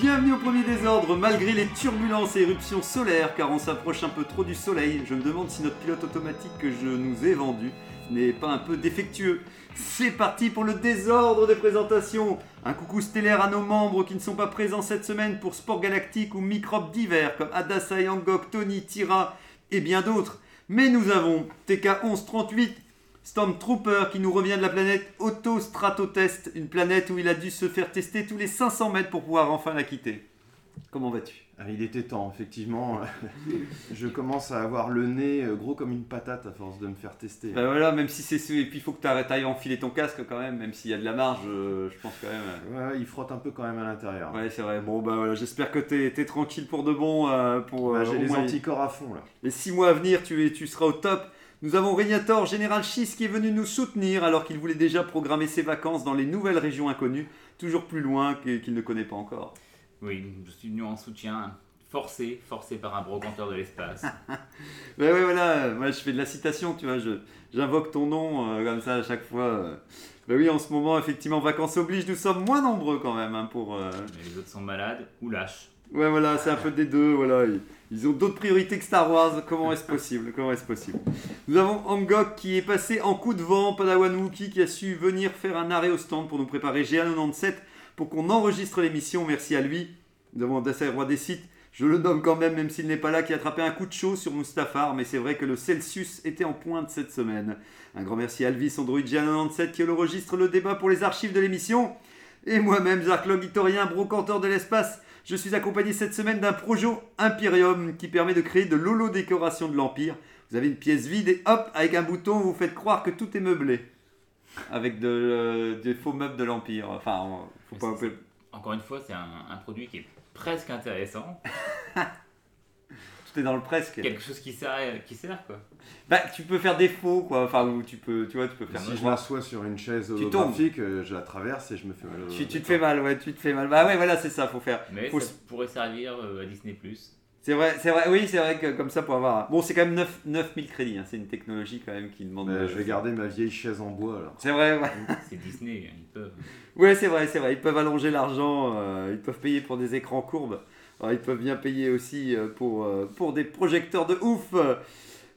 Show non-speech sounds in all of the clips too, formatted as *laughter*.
Bienvenue au premier désordre, malgré les turbulences et éruptions solaires, car on s'approche un peu trop du soleil. Je me demande si notre pilote automatique que je nous ai vendu n'est pas un peu défectueux. C'est parti pour le désordre des présentations. Un coucou stellaire à nos membres qui ne sont pas présents cette semaine pour Sport Galactique ou Microbes divers comme Adassa Yangok, Tony, Tira et bien d'autres. Mais nous avons TK 1138, Stormtrooper qui nous revient de la planète Autostratotest, une planète où il a dû se faire tester tous les 500 mètres pour pouvoir enfin la quitter. Comment vas-tu? Ah, Il était temps, effectivement. *laughs* je commence à avoir le nez euh, gros comme une patate à force de me faire tester. Ben voilà, même si c'est ce- et puis il faut que tu arrêtes à enfiler ton casque quand même, même s'il y a de la marge, euh, je pense quand même. euh, Ouais, il frotte un peu quand même à l'intérieur. Ouais, c'est vrai. Bon, bah voilà, j'espère que t'es es tranquille pour de bon. euh, pour, euh, J'ai les moins anticorps à fond là. les 6 mois à venir, tu, es- tu seras au top. Nous avons Régnator, Général Schiss, qui est venu nous soutenir alors qu'il voulait déjà programmer ses vacances dans les nouvelles régions inconnues, toujours plus loin qu'il ne connaît pas encore. Oui, je suis venu en soutien, forcé, forcé par un brocanteur de l'espace. *laughs* Ouais, ouais, voilà, euh, moi je fais de la citation, tu vois, j'invoque ton nom euh, comme ça à chaque fois. euh. Bah oui, en ce moment, effectivement, vacances oblige, nous sommes moins nombreux quand même hein, pour. euh, Mais les autres sont malades ou lâches. Ouais, voilà, c'est un peu des deux, voilà. Ils, ont d'autres priorités que Star Wars. Comment est-ce possible? Comment est-ce possible? Nous avons Angok qui est passé en coup de vent, Padawan Wookie qui a su venir faire un arrêt au stand pour nous préparer GA97 pour qu'on enregistre l'émission. Merci à lui. Nous avons Dassai Roi des sites. Je le nomme quand même, même s'il n'est pas là, qui a attrapé un coup de chaud sur Mustafar, mais c'est vrai que le Celsius était en pointe cette semaine. Un grand merci à Alvis Android GA97 qui enregistre le débat pour les archives de l'émission. Et moi-même, Zarklog Hitorien, brocanteur de l'espace, je suis accompagné cette semaine d'un Projo Imperium qui permet de créer de l'holo-décoration de l'Empire. Vous avez une pièce vide et hop, avec un bouton, vous faites croire que tout est meublé. Avec de, euh, des faux meubles de l'Empire. Enfin, faut pas... Encore une fois, c'est un, un produit qui est presque intéressant. *laughs* Tout est dans le presque. Quelque chose qui sert, qui sert quoi. Bah, tu peux faire des faux, quoi. Enfin, ou tu peux, tu vois, tu peux faire... Si je m'assois sur une chaise Tu holographique, euh, je la traverse et je me fais mal. Tu, tu te fais mal, ouais, tu te fais mal. Bah ouais, voilà, c'est ça, faut faire. Mais Faut ça pourrait servir euh, à Disney+. C'est vrai, c'est vrai, oui, c'est vrai que comme ça pour avoir. Bon, c'est quand même 9, 9000 crédits, hein. c'est une technologie quand même qui demande. De- je vais garder ma vieille chaise en bois alors. C'est vrai, ouais. *laughs* C'est Disney, ils peuvent. Ouais, c'est vrai, c'est vrai. Ils peuvent allonger l'argent, euh, ils peuvent payer pour des écrans courbes. Alors, ils peuvent bien payer aussi euh, pour, euh, pour des projecteurs de ouf.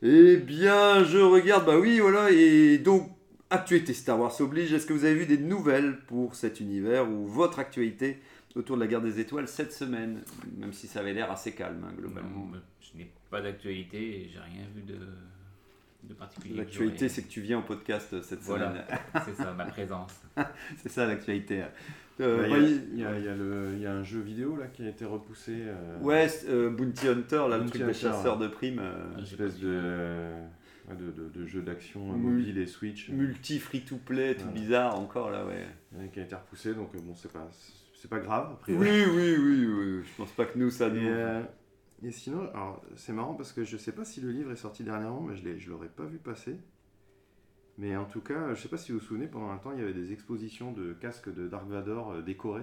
Eh bien, je regarde, bah oui, voilà, et donc, actualité Star Wars oblige. Est-ce que vous avez vu des nouvelles pour cet univers ou votre actualité autour de la guerre des étoiles cette semaine? Même si ça avait l'air assez calme, hein, globalement. Non, je n'ai pas d'actualité et j'ai rien vu de, de particulier. L'actualité, c'est que tu viens au podcast cette Voilà, semaine. c'est ça, ma présence. *laughs* c'est ça l'actualité. Bah, Euh, Il bah, y, a- il- y a- il y a le- il y a un jeu vidéo là qui a été repoussé. euh, Ouais, euh, Bounty Hunter, là, le truc de Hunter, chasseur ouais. de primes. euh, Une espèce de, de, de- de jeu d'action mobile et Switch multi free-to-play, tout Voilà. bizarre encore là, ouais. qui a été repoussé. Donc bon, c'est pas, c'est pas grave. a Oui, priori. oui, oui, oui, je pense pas que nous ça Et, nous. euh, et sinon, alors c'est marrant parce que je sais pas si le livre est sorti dernièrement, mais je l'ai- je l'aurais pas vu passer. Mais en tout cas, je sais pas si vous vous souvenez, pendant un temps, il y avait des expositions de casques de Dark Vador euh, décorés.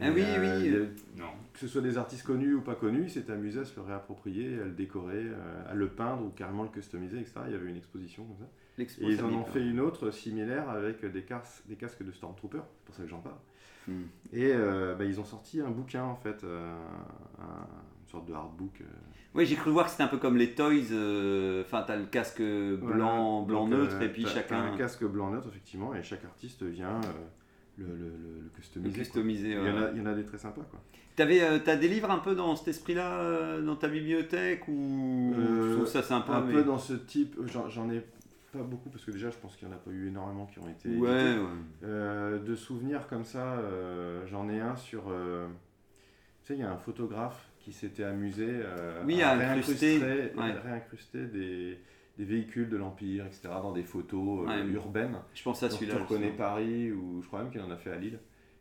Ah oui, oui. il y a- Non. que ce soit des artistes connus ou pas connus, ils s'étaient amusés à se le réapproprier, à le décorer, euh, à le peindre ou carrément le customiser, etc. Il y avait une exposition comme ça. Et ils en ont fait une autre similaire avec des, cas- des casques de Stormtrooper, c'est pour ça que j'en parle. Hmm. Et euh, bah, ils ont sorti un bouquin en fait, euh, un- sorte de hardbook. euh, Oui, j'ai cru voir que c'était un peu comme les toys. euh, Enfin, t'as le casque blanc, Voilà. blanc Donc, neutre euh, et puis chacun. t'as un casque blanc neutre effectivement, et chaque artiste vient euh, le, le- le- le customiser. Le Il y, en a, il y en a des très sympas quoi. T'avais, euh, t'as des livres un peu dans cet esprit-là euh, dans ta bibliothèque ou Euh, tu trouves ça sympa un mais- peu dans ce type, j'en ai pas beaucoup parce que déjà je pense qu'il n'y en a pas eu énormément qui ont été Ouais, édités. ouais. Euh, de souvenirs comme ça, euh, j'en ai un sur. euh, tu sais, il y a un photographe qui s'était amusé euh, Oui, à à incruster, réincruster, ouais. réincruster des, des véhicules de l'Empire, etc., dans des photos euh, Ouais. urbaines. Je pense à celui-là. tu reconnais. Paris, ou je crois même qu'il en a fait à Lille.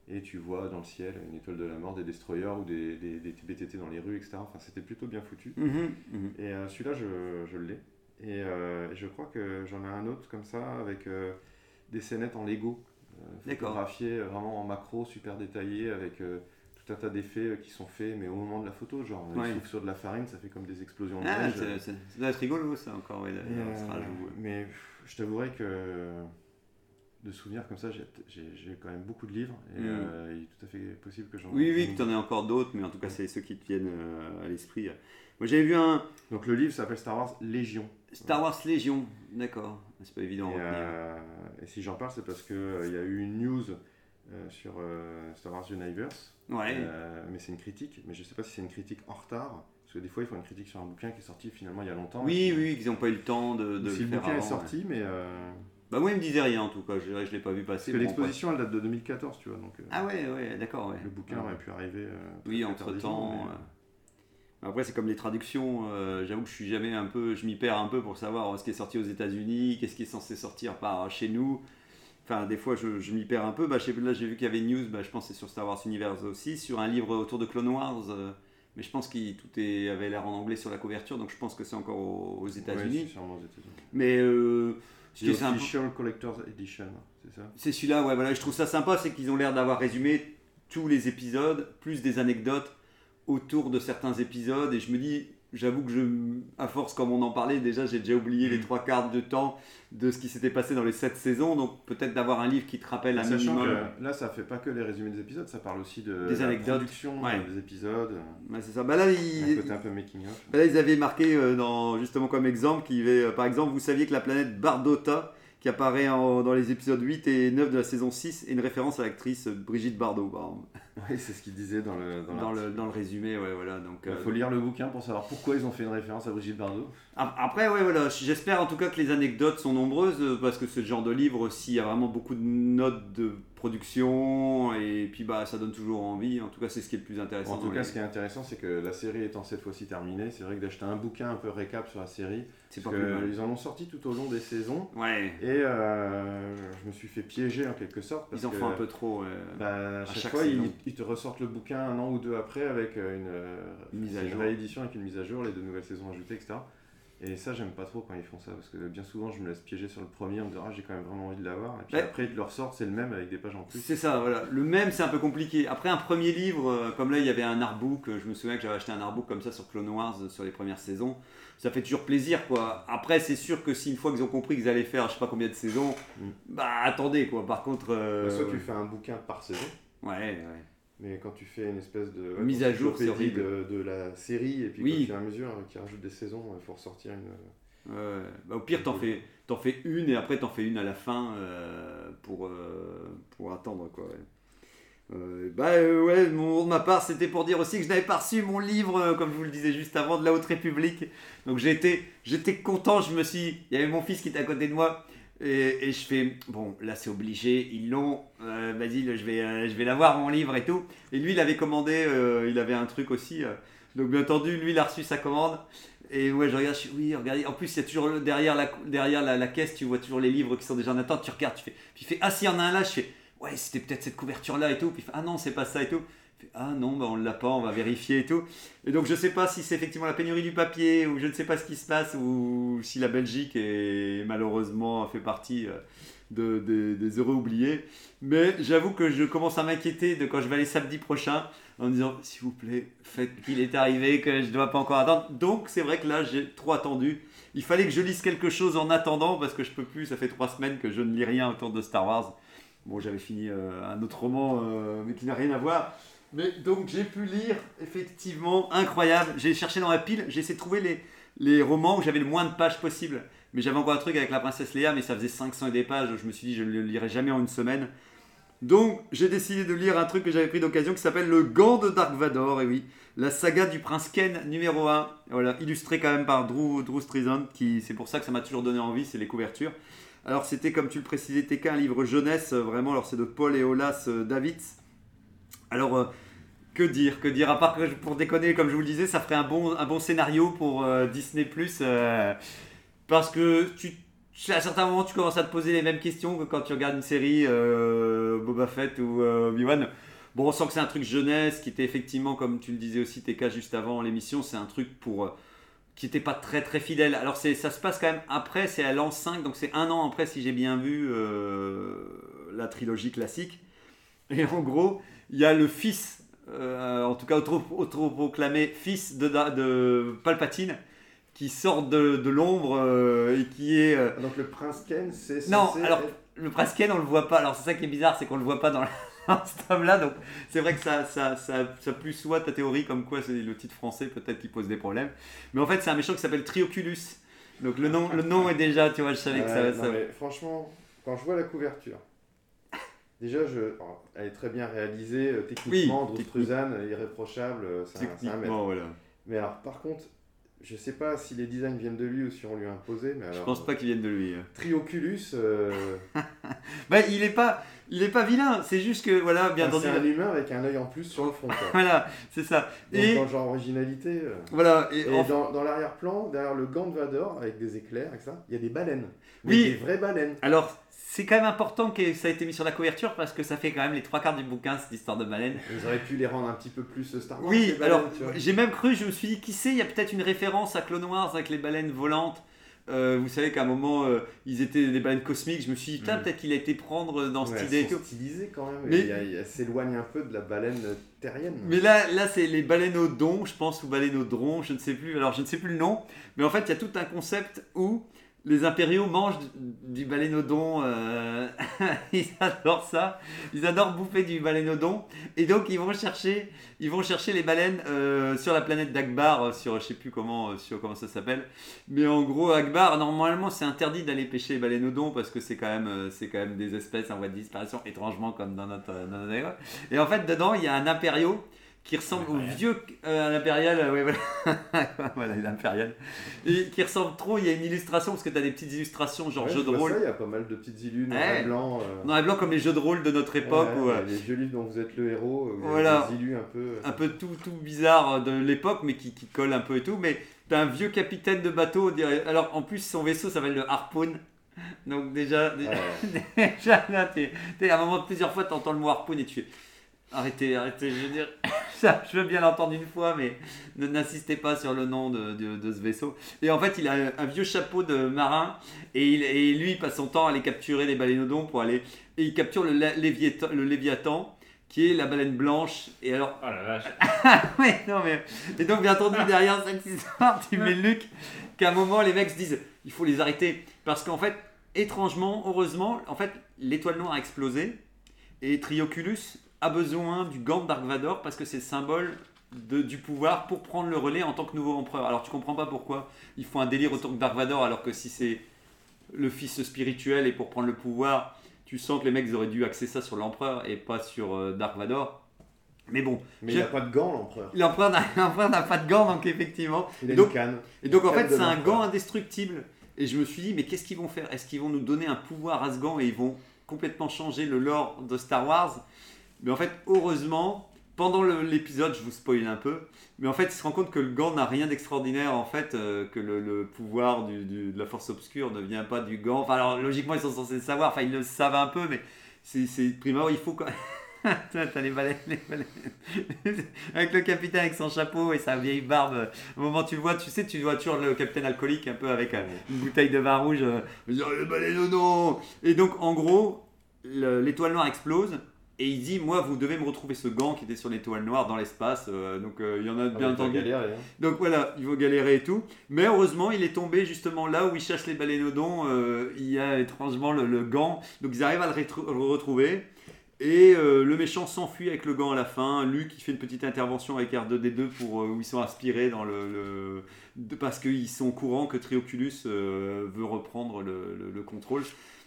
Et tu vois dans le ciel une étoile de la mort, des destroyers ou des, des, des BTT dans les rues, etc. Enfin, c'était plutôt bien foutu. Mhm, mhm. Et euh, celui-là, je, je l'ai. Et je crois que j'en ai un autre comme ça, avec des scénettes en Lego, photographiées vraiment en macro, super détaillées, avec tout un tas d'effets euh, qui sont faits, mais au moment de la photo, genre, Ouais. ils sur de la farine, ça fait comme des explosions de Ah, neige. c'est- ça doit être rigolo ça encore, ouais, euh, mais pff, je t'avouerai que de souvenirs comme ça, j'ai- quand même beaucoup de livres, et Mm. euh, il est tout à fait possible que j'en Oui, oui, que tu en aies encore d'autres, mais en tout cas, c'est ceux qui te viennent euh, à l'esprit. Moi, j'avais vu un Donc le livre s'appelle Star Wars Légion. Star Wars Légion, d'accord. C'est pas évident Et, euh, si j'en parle, c'est parce qu'il y a eu une news euh, sur euh, Star Wars Universe. Ouais. Euh, mais c'est une critique, mais je sais pas si c'est une critique en retard. Parce que des fois, ils font une critique sur un bouquin qui est sorti finalement il y a longtemps. oui, Et oui, qu'ils n'ont pas eu le temps de, de si le le faire bouquin avant, est sorti, mais. Bah, moi, il me disait rien en tout cas. Je, je l'ai pas vu parce passer. que bon, l'exposition, elle date de 2014, tu vois. Donc, Ah ouais, ouais, d'accord, ouais. le bouquin aurait pu arriver. Oui, entre temps. mais- Après, c'est comme les traductions. J'avoue que je suis jamais un peu, je m'y perds un peu pour savoir ce qui est sorti aux États-Unis, qu'est-ce qui est censé sortir par chez nous. Enfin, des fois, je, je m'y perds un peu. Bah, je sais- là, j'ai vu qu'il y avait une news. Bah, je pense que c'est sur Star Wars Universe aussi, sur un livre autour de Clone Wars. euh, mais je pense que tout est, avait l'air en anglais sur la couverture, donc je pense que c'est encore aux, aux Ouais, États-Unis. c'est sûrement aux États-Unis. mais euh, The Collector's Edition, c'est ça? C'est celui-là, ouais, voilà, je trouve ça sympa, c'est qu'ils ont l'air d'avoir résumé tous les épisodes, plus des anecdotes autour de certains épisodes, et je me dis, j'avoue que je, à force, comme on en parlait, déjà j'ai déjà oublié Mm. les trois quarts de temps de ce qui s'était passé dans les sept saisons, donc peut-être d'avoir un livre qui te rappelle un Sachant minimum. que là, ça fait pas que les résumés des épisodes, ça parle aussi de Des la anecdotes. production Ouais. des épisodes, Ouais, c'est ça. Bah là, un il- côté un peu making. Bah Là, ils avaient marqué euh, dans, justement comme exemple, qu'il y avait, euh, par exemple, vous saviez que la planète Bardota, qui apparaît en- dans les épisodes 8 et 9 de la saison 6, est une référence à l'actrice Brigitte Bardot. *laughs* Oui, c'est ce qu'il disait dans le dans, le, dans le résumé, ouais, voilà. Donc, Il euh, faut lire le bouquin pour savoir pourquoi ils ont fait une référence à Brigitte Bardot. ap- Après, ouais, voilà, j'espère en tout cas que les anecdotes sont nombreuses, euh, parce que le genre de livre, s'il y a vraiment beaucoup de notes de production, et puis bah, ça donne toujours envie. En tout cas, c'est ce qui est le plus intéressant. En tout cas, les- ce qui est intéressant, c'est que la série étant cette fois-ci terminée, c'est vrai que d'acheter un bouquin un peu récap sur la série, c'est parce qu'ils en ont sorti tout au long des saisons, Ouais, et euh, je me suis fait piéger en quelque sorte. Parce ils en que, font un peu trop. ouais. bah, à chaque, chaque fois, ils, ils te ressortent le bouquin un an ou deux après avec euh, une, euh, Une mise à jour. réédition avec une mise à jour, les deux nouvelles saisons ajoutées, etc. Et ça, j'aime pas trop quand ils font ça, parce que bien souvent, je me laisse piéger sur le premier en me disant, ah, j'ai quand même vraiment envie de l'avoir. Et puis Ouais. après, ils te le ressortent, c'est le même avec des pages en plus. C'est ça, voilà. Le même, c'est un peu compliqué. Après, un premier livre, euh, comme là, il y avait un artbook. euh, Je me souviens que j'avais acheté un artbook comme ça sur Clone Wars euh, sur les premières saisons. Ça fait toujours plaisir, quoi. Après, c'est sûr que si une fois qu'ils ont compris qu'ils allaient faire, je sais pas combien de saisons, Mm. bah attendez, quoi. Par contre. euh, Bah, soit tu fais un bouquin par saison, Ouais, ouais. Mais quand tu fais une espèce de Mise à jour, de, de la série, et puis Oui. au fur et à mesure qu'ils rajoutent des saisons, il faut ressortir une. Bah, au pire, t'en fais, t'en fais une et après, t'en fais une à la fin euh, pour, euh, pour attendre, quoi. ouais. Euh, bah ouais, mon, de ma part, c'était pour dire aussi que je n'avais pas reçu mon livre, comme je vous le disais juste avant, de la Haute République. Donc j'étais, j'étais content, je me suis... Il y avait mon fils qui était à côté de moi. Et, je fais, bon, là c'est obligé, ils l'ont, euh, vas-y, je vais, euh, je vais l'avoir mon livre et tout. Et lui, il avait commandé, euh, il avait un truc aussi. donc bien entendu, lui, il a reçu sa commande. Et ouais, je regarde, je suis, oui, regardez. En plus, il y a toujours derrière, la, derrière la, caisse, tu vois toujours les livres qui sont déjà en attente. Tu regardes, tu fais, puis il fait, ah, s'il y en a un là, je fais, ouais, c'était peut-être cette couverture là et tout. Puis il fait, ah non, c'est pas ça et tout. Ah non, bah, on l'a pas, on va vérifier et tout. Et donc, je sais pas si c'est effectivement la pénurie du papier ou je ne sais pas ce qui se passe ou si la Belgique est malheureusement fait partie euh, de, des- des heureux oubliés. Mais j'avoue que je commence à m'inquiéter de quand je vais aller samedi prochain en me disant s'il vous plaît, faites qu'il est arrivé, que je ne dois pas encore attendre. Donc c'est vrai que là j'ai trop attendu. Il fallait que je lise quelque chose en attendant parce que je peux plus. Ça fait trois semaines que je ne lis rien autour de Star Wars. Bon, j'avais fini euh, un autre roman, euh, mais qui n'a rien à voir. Mais donc j'ai pu lire, effectivement, incroyable. J'ai cherché dans la pile, j'ai essayé de trouver les, les romans où j'avais le moins de pages possible. Mais j'avais encore un truc avec la princesse Léa, mais ça faisait 500 et des pages. Je me suis dit, je ne le lirai jamais en une semaine. Donc j'ai décidé de lire un truc que j'avais pris d'occasion qui s'appelle Le Gant de Dark Vador, et oui, la saga du prince Ken numéro 1. Voilà, illustré quand même par Drew, Drew Struzan, qui c'est pour ça que ça m'a toujours donné envie, c'est les couvertures. Alors c'était comme tu le précisais, TK, un livre jeunesse, euh, vraiment, alors c'est de Paul et Olas euh, Davids. Alors euh, que dire, que dire, à part que pour déconner, comme je vous le disais, ça ferait un bon, un bon scénario pour euh, Disney ⁇ parce que tu, à certains moments, tu commences à te poser les mêmes questions que quand tu regardes une série euh, Boba Fett ou euh, Obi-Wan. Bon, on sent que c'est un truc jeunesse qui était effectivement, comme tu le disais aussi, TK juste avant l'émission, c'est un truc pour. euh, qui n'était pas très très fidèle. Alors ça se passe quand même après, c'est à l'an 5, donc c'est un an après, si j'ai bien vu, euh, la trilogie classique. Et en gros, il y a le fils, euh, en tout cas auto- autoproclamé fils de, de Palpatine, qui sort de, de l'ombre euh, et qui est. euh, Donc le prince Ken, c'est non, alors être- le prince Ken, on le voit pas. Alors c'est ça qui est bizarre, c'est qu'on le voit pas dans, la- *laughs* dans ce tome-là. Donc c'est vrai que ça, ça, ça, ça plus soit ta théorie comme quoi c'est le titre français peut-être qui pose des problèmes. Mais en fait, c'est un méchant qui s'appelle Trioculus. Donc le nom, le nom est déjà, tu vois, je savais que ça- non, mais franchement, quand je vois la couverture, déjà, je... alors, elle est très bien réalisée, euh, techniquement, Oui, Struzan, euh, irréprochable, euh, c'est un, c'est un maître. Techniquement, voilà. Mais alors, par contre, je sais pas si les designs viennent de lui ou si on lui a imposé, mais alors... Je pense pas qu'ils viennent de lui. hein. Trioculus, euh, *laughs* Bah, il est pas, il est pas vilain. C'est juste que voilà, bien enfin, entendu. c'est un humain avec un œil en plus sur le front. quoi. *laughs* Voilà, c'est ça. Donc, Et dans le genre originalité... voilà. Et, Et en- dans, dans l'arrière-plan, derrière le gant de Vador, avec des éclairs, avec ça, il y a des baleines. Mais Oui. Des vraies baleines. Alors, c'est quand même important que ça ait été mis sur la couverture parce que ça fait quand même les trois quarts du bouquin cette histoire de baleine. Ils auraient pu les rendre un petit peu plus Star Wars. Oui, baleines, alors j'ai même cru, je me suis dit, qui sait, il y a peut-être une référence à Clone Wars avec les baleines volantes. Euh, vous savez qu'à un moment, euh, ils étaient des baleines cosmiques. Je me suis dit, putain, Mm. peut-être qu'il a été prendre dans cette Ouais, idée et elles sont tout. stylisées quand même. Mais- a- s'éloigne un peu de la baleine terrienne. Mais là, là c'est les baleineaux je pense, ou baleineaux je ne sais plus. Alors, je ne sais plus le nom. Mais en fait, il y a tout un concept où les impériaux mangent du, baleineau euh, *laughs* ils adorent ça. Ils adorent bouffer du baleineau Et donc, ils vont chercher, ils vont chercher les baleines euh, sur la planète d'Akbar, euh, sur je sais plus comment, sur comment ça s'appelle. Mais en gros, Akbar, normalement, c'est interdit d'aller pêcher les baleineaux parce que c'est quand même, quand même des espèces en voie de disparition, étrangement comme dans notre, dans notre. Et en fait, dedans, il y a un impériaux qui ressemble au vieux euh, un impérial, euh, ouais, voilà, *laughs* voilà l'impérial, et qui ressemble trop. Il y a une illustration parce que tu as des petites illustrations genre Ouais, je de vois rôle, ça, il y a pas mal de petites illus noir Ouais. et blanc. euh, noir et blanc comme les jeux de rôle de notre époque. euh, Les vieux livres dont vous êtes le héros, euh, Voilà. des illus un peu. euh, un peu tout, tout bizarre de l'époque, mais qui, qui colle un peu et tout. Mais t'as un vieux capitaine de bateau. Alors en plus, son vaisseau s'appelle le Harpoon. Donc déjà, déjà, *laughs* déjà, là, t'es- à un moment, plusieurs fois, t'entends le mot Harpoon et tu fais arrêtez, arrêtez. Je veux dire, ça, je veux bien l'entendre une fois, mais ne- n'insistez pas sur le nom de, de- de ce vaisseau. Et en fait, il a un vieux chapeau de marin et, il, et lui, il passe son temps à aller capturer les baleineaux pour aller. Et il capture le, léviathan, le léviathan, qui est la baleine blanche. Et alors, Oh la vache. *laughs* oui, non, mais. Et donc, bien entendu, derrière cette histoire, tu mets Luc, qu'à un moment, les mecs se disent il faut les arrêter. Parce qu'en fait, étrangement, heureusement, en fait, l'étoile noire a explosé. Et Trioculus a besoin du gant de Dark Vador parce que c'est le symbole de- du pouvoir pour prendre le relais en tant que nouveau empereur. Alors, tu comprends pas pourquoi il faut un délire autour de Dark Vador alors que si c'est le fils spirituel et pour prendre le pouvoir, tu sens que les mecs auraient dû axer ça sur l'empereur et pas sur euh, Dark Vador. Mais bon, Mais il n'a pas de gants, l'empereur. L'empereur n'a *laughs* l'empereur n'a pas de gants, donc effectivement. Il a Donc- une canne. Et donc en fait, c'est un gant indestructible. Et je me suis dit, mais qu'est-ce qu'ils vont faire? Est-ce qu'ils vont nous donner un pouvoir à ce gant? Et ils vont complètement changer le lore de Star Wars Mais en fait, heureusement, pendant l'épisode, je vous spoil un peu, mais en fait, il se rend compte que le gant n'a rien d'extraordinaire, en fait, euh, que le, le pouvoir du- du- de la force obscure ne vient pas du gant. Enfin, alors logiquement, ils sont censés le savoir, enfin, ils le savent un peu, mais c'est primaire, il faut quand *laughs* T'as t'as les baleines, les baleines. avec le capitaine avec son chapeau et sa vieille barbe. Au moment où tu le vois, tu sais, tu vois toujours le capitaine alcoolique un peu avec euh, une bouteille de vin rouge. euh, dire, les baleines, non Et donc, en gros, le- l'étoile noire explose. Et il dit, moi, vous devez me retrouver ce gant qui était sur l'étoile noire dans l'espace. euh, donc, euh, il y en a Ah, bien entendu. hein. Donc voilà, il va galérer et tout. Mais heureusement, il est tombé justement là où il cherche les baleineodons. euh, il y a étrangement le, le gant. Donc ils arrivent à le, retrouver. Et le méchant s'enfuit avec le gant à la fin. Luke, il fait une petite intervention avec R2D2 pour, où ils sont inspirés dans le, le- de- parce qu'ils sont au courant que Trioculus veut reprendre le contrôle.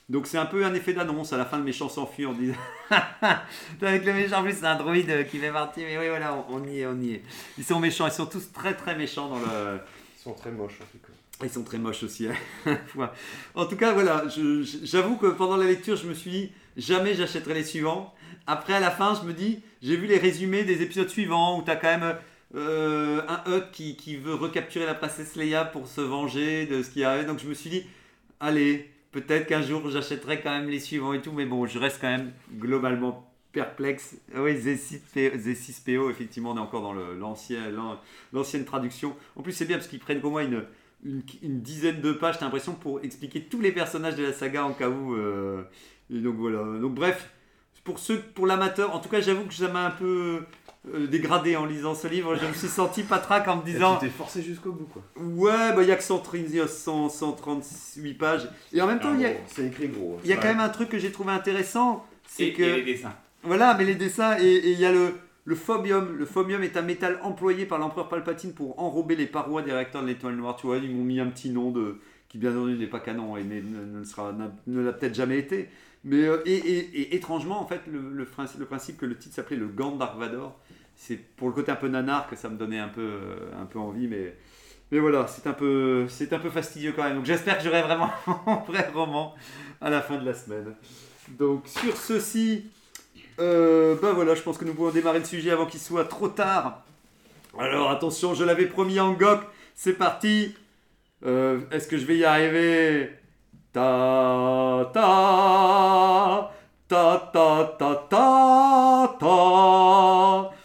Donc c'est un peu un effet d'annonce. À la fin, le méchant s'enfuit en disant *laughs* avec le méchant en plus, c'est un droïde euh, qui fait partie. Mais oui, voilà, on, on y est, on y est. Ils sont méchants. Ils sont tous très très méchants dans le. Ils sont très moches, en tout cas. Ils sont très moches aussi. hein. *laughs* En tout cas, voilà, j'avoue que pendant la lecture, je me suis dit, jamais j'achèterai les suivants. Après, à la fin, je me dis, j'ai vu les résumés des épisodes suivants où tu as quand même euh, un Hutt qui, qui veut recapturer la princesse Leia pour se venger de ce qui arrive. Donc je me suis dit, allez, peut-être qu'un jour j'achèterai quand même les suivants et tout. Mais bon, je reste quand même globalement perplexe. Oui, Z6PO, effectivement, on est encore dans l'ancienne traduction. En plus, c'est bien parce qu'ils prennent pour moi une, une, dizaine de pages, t'as l'impression, pour expliquer tous les personnages de la saga en cas où. euh, et donc voilà. Donc bref, pour ceux, pour l'amateur, en tout cas, j'avoue que ça m'a un peu dégradé en lisant ce livre. Je me suis senti patraque en me disant. Tu t'es forcé jusqu'au bout, quoi. Ouais, bah il y a que 130 100 138 pages. Et en même temps, il y a, C'est écrit gros. il y a quand même un truc que j'ai trouvé intéressant, c'est que... et les dessins. Voilà, mais les dessins, et il y a le, le phobium. Le phobium est un métal employé par l'empereur Palpatine pour enrober les parois des réacteurs de l'étoile noire. Tu vois, ils m'ont mis un petit nom de qui bien entendu n'est pas canon et ne, ne sera- ne l'a peut-être jamais été. Mais euh, et, et- et étrangement, en fait, le, le, principe, le principe que le titre s'appelait le gant Dark Vador, c'est pour le côté un peu nanar que ça me donnait un peu, euh, un peu envie, mais. Mais voilà, c'est un peu, c'est un peu fastidieux quand même. Donc j'espère que j'aurai vraiment *laughs* un vrai roman à la fin de la semaine. Donc sur ceci, euh, ben voilà, je pense que nous pouvons démarrer le sujet avant qu'il soit trop tard. Alors attention, je l'avais promis en Gok, c'est parti. Euh, Est-ce que je vais y arriver? Ta ta ta ta ta ta ta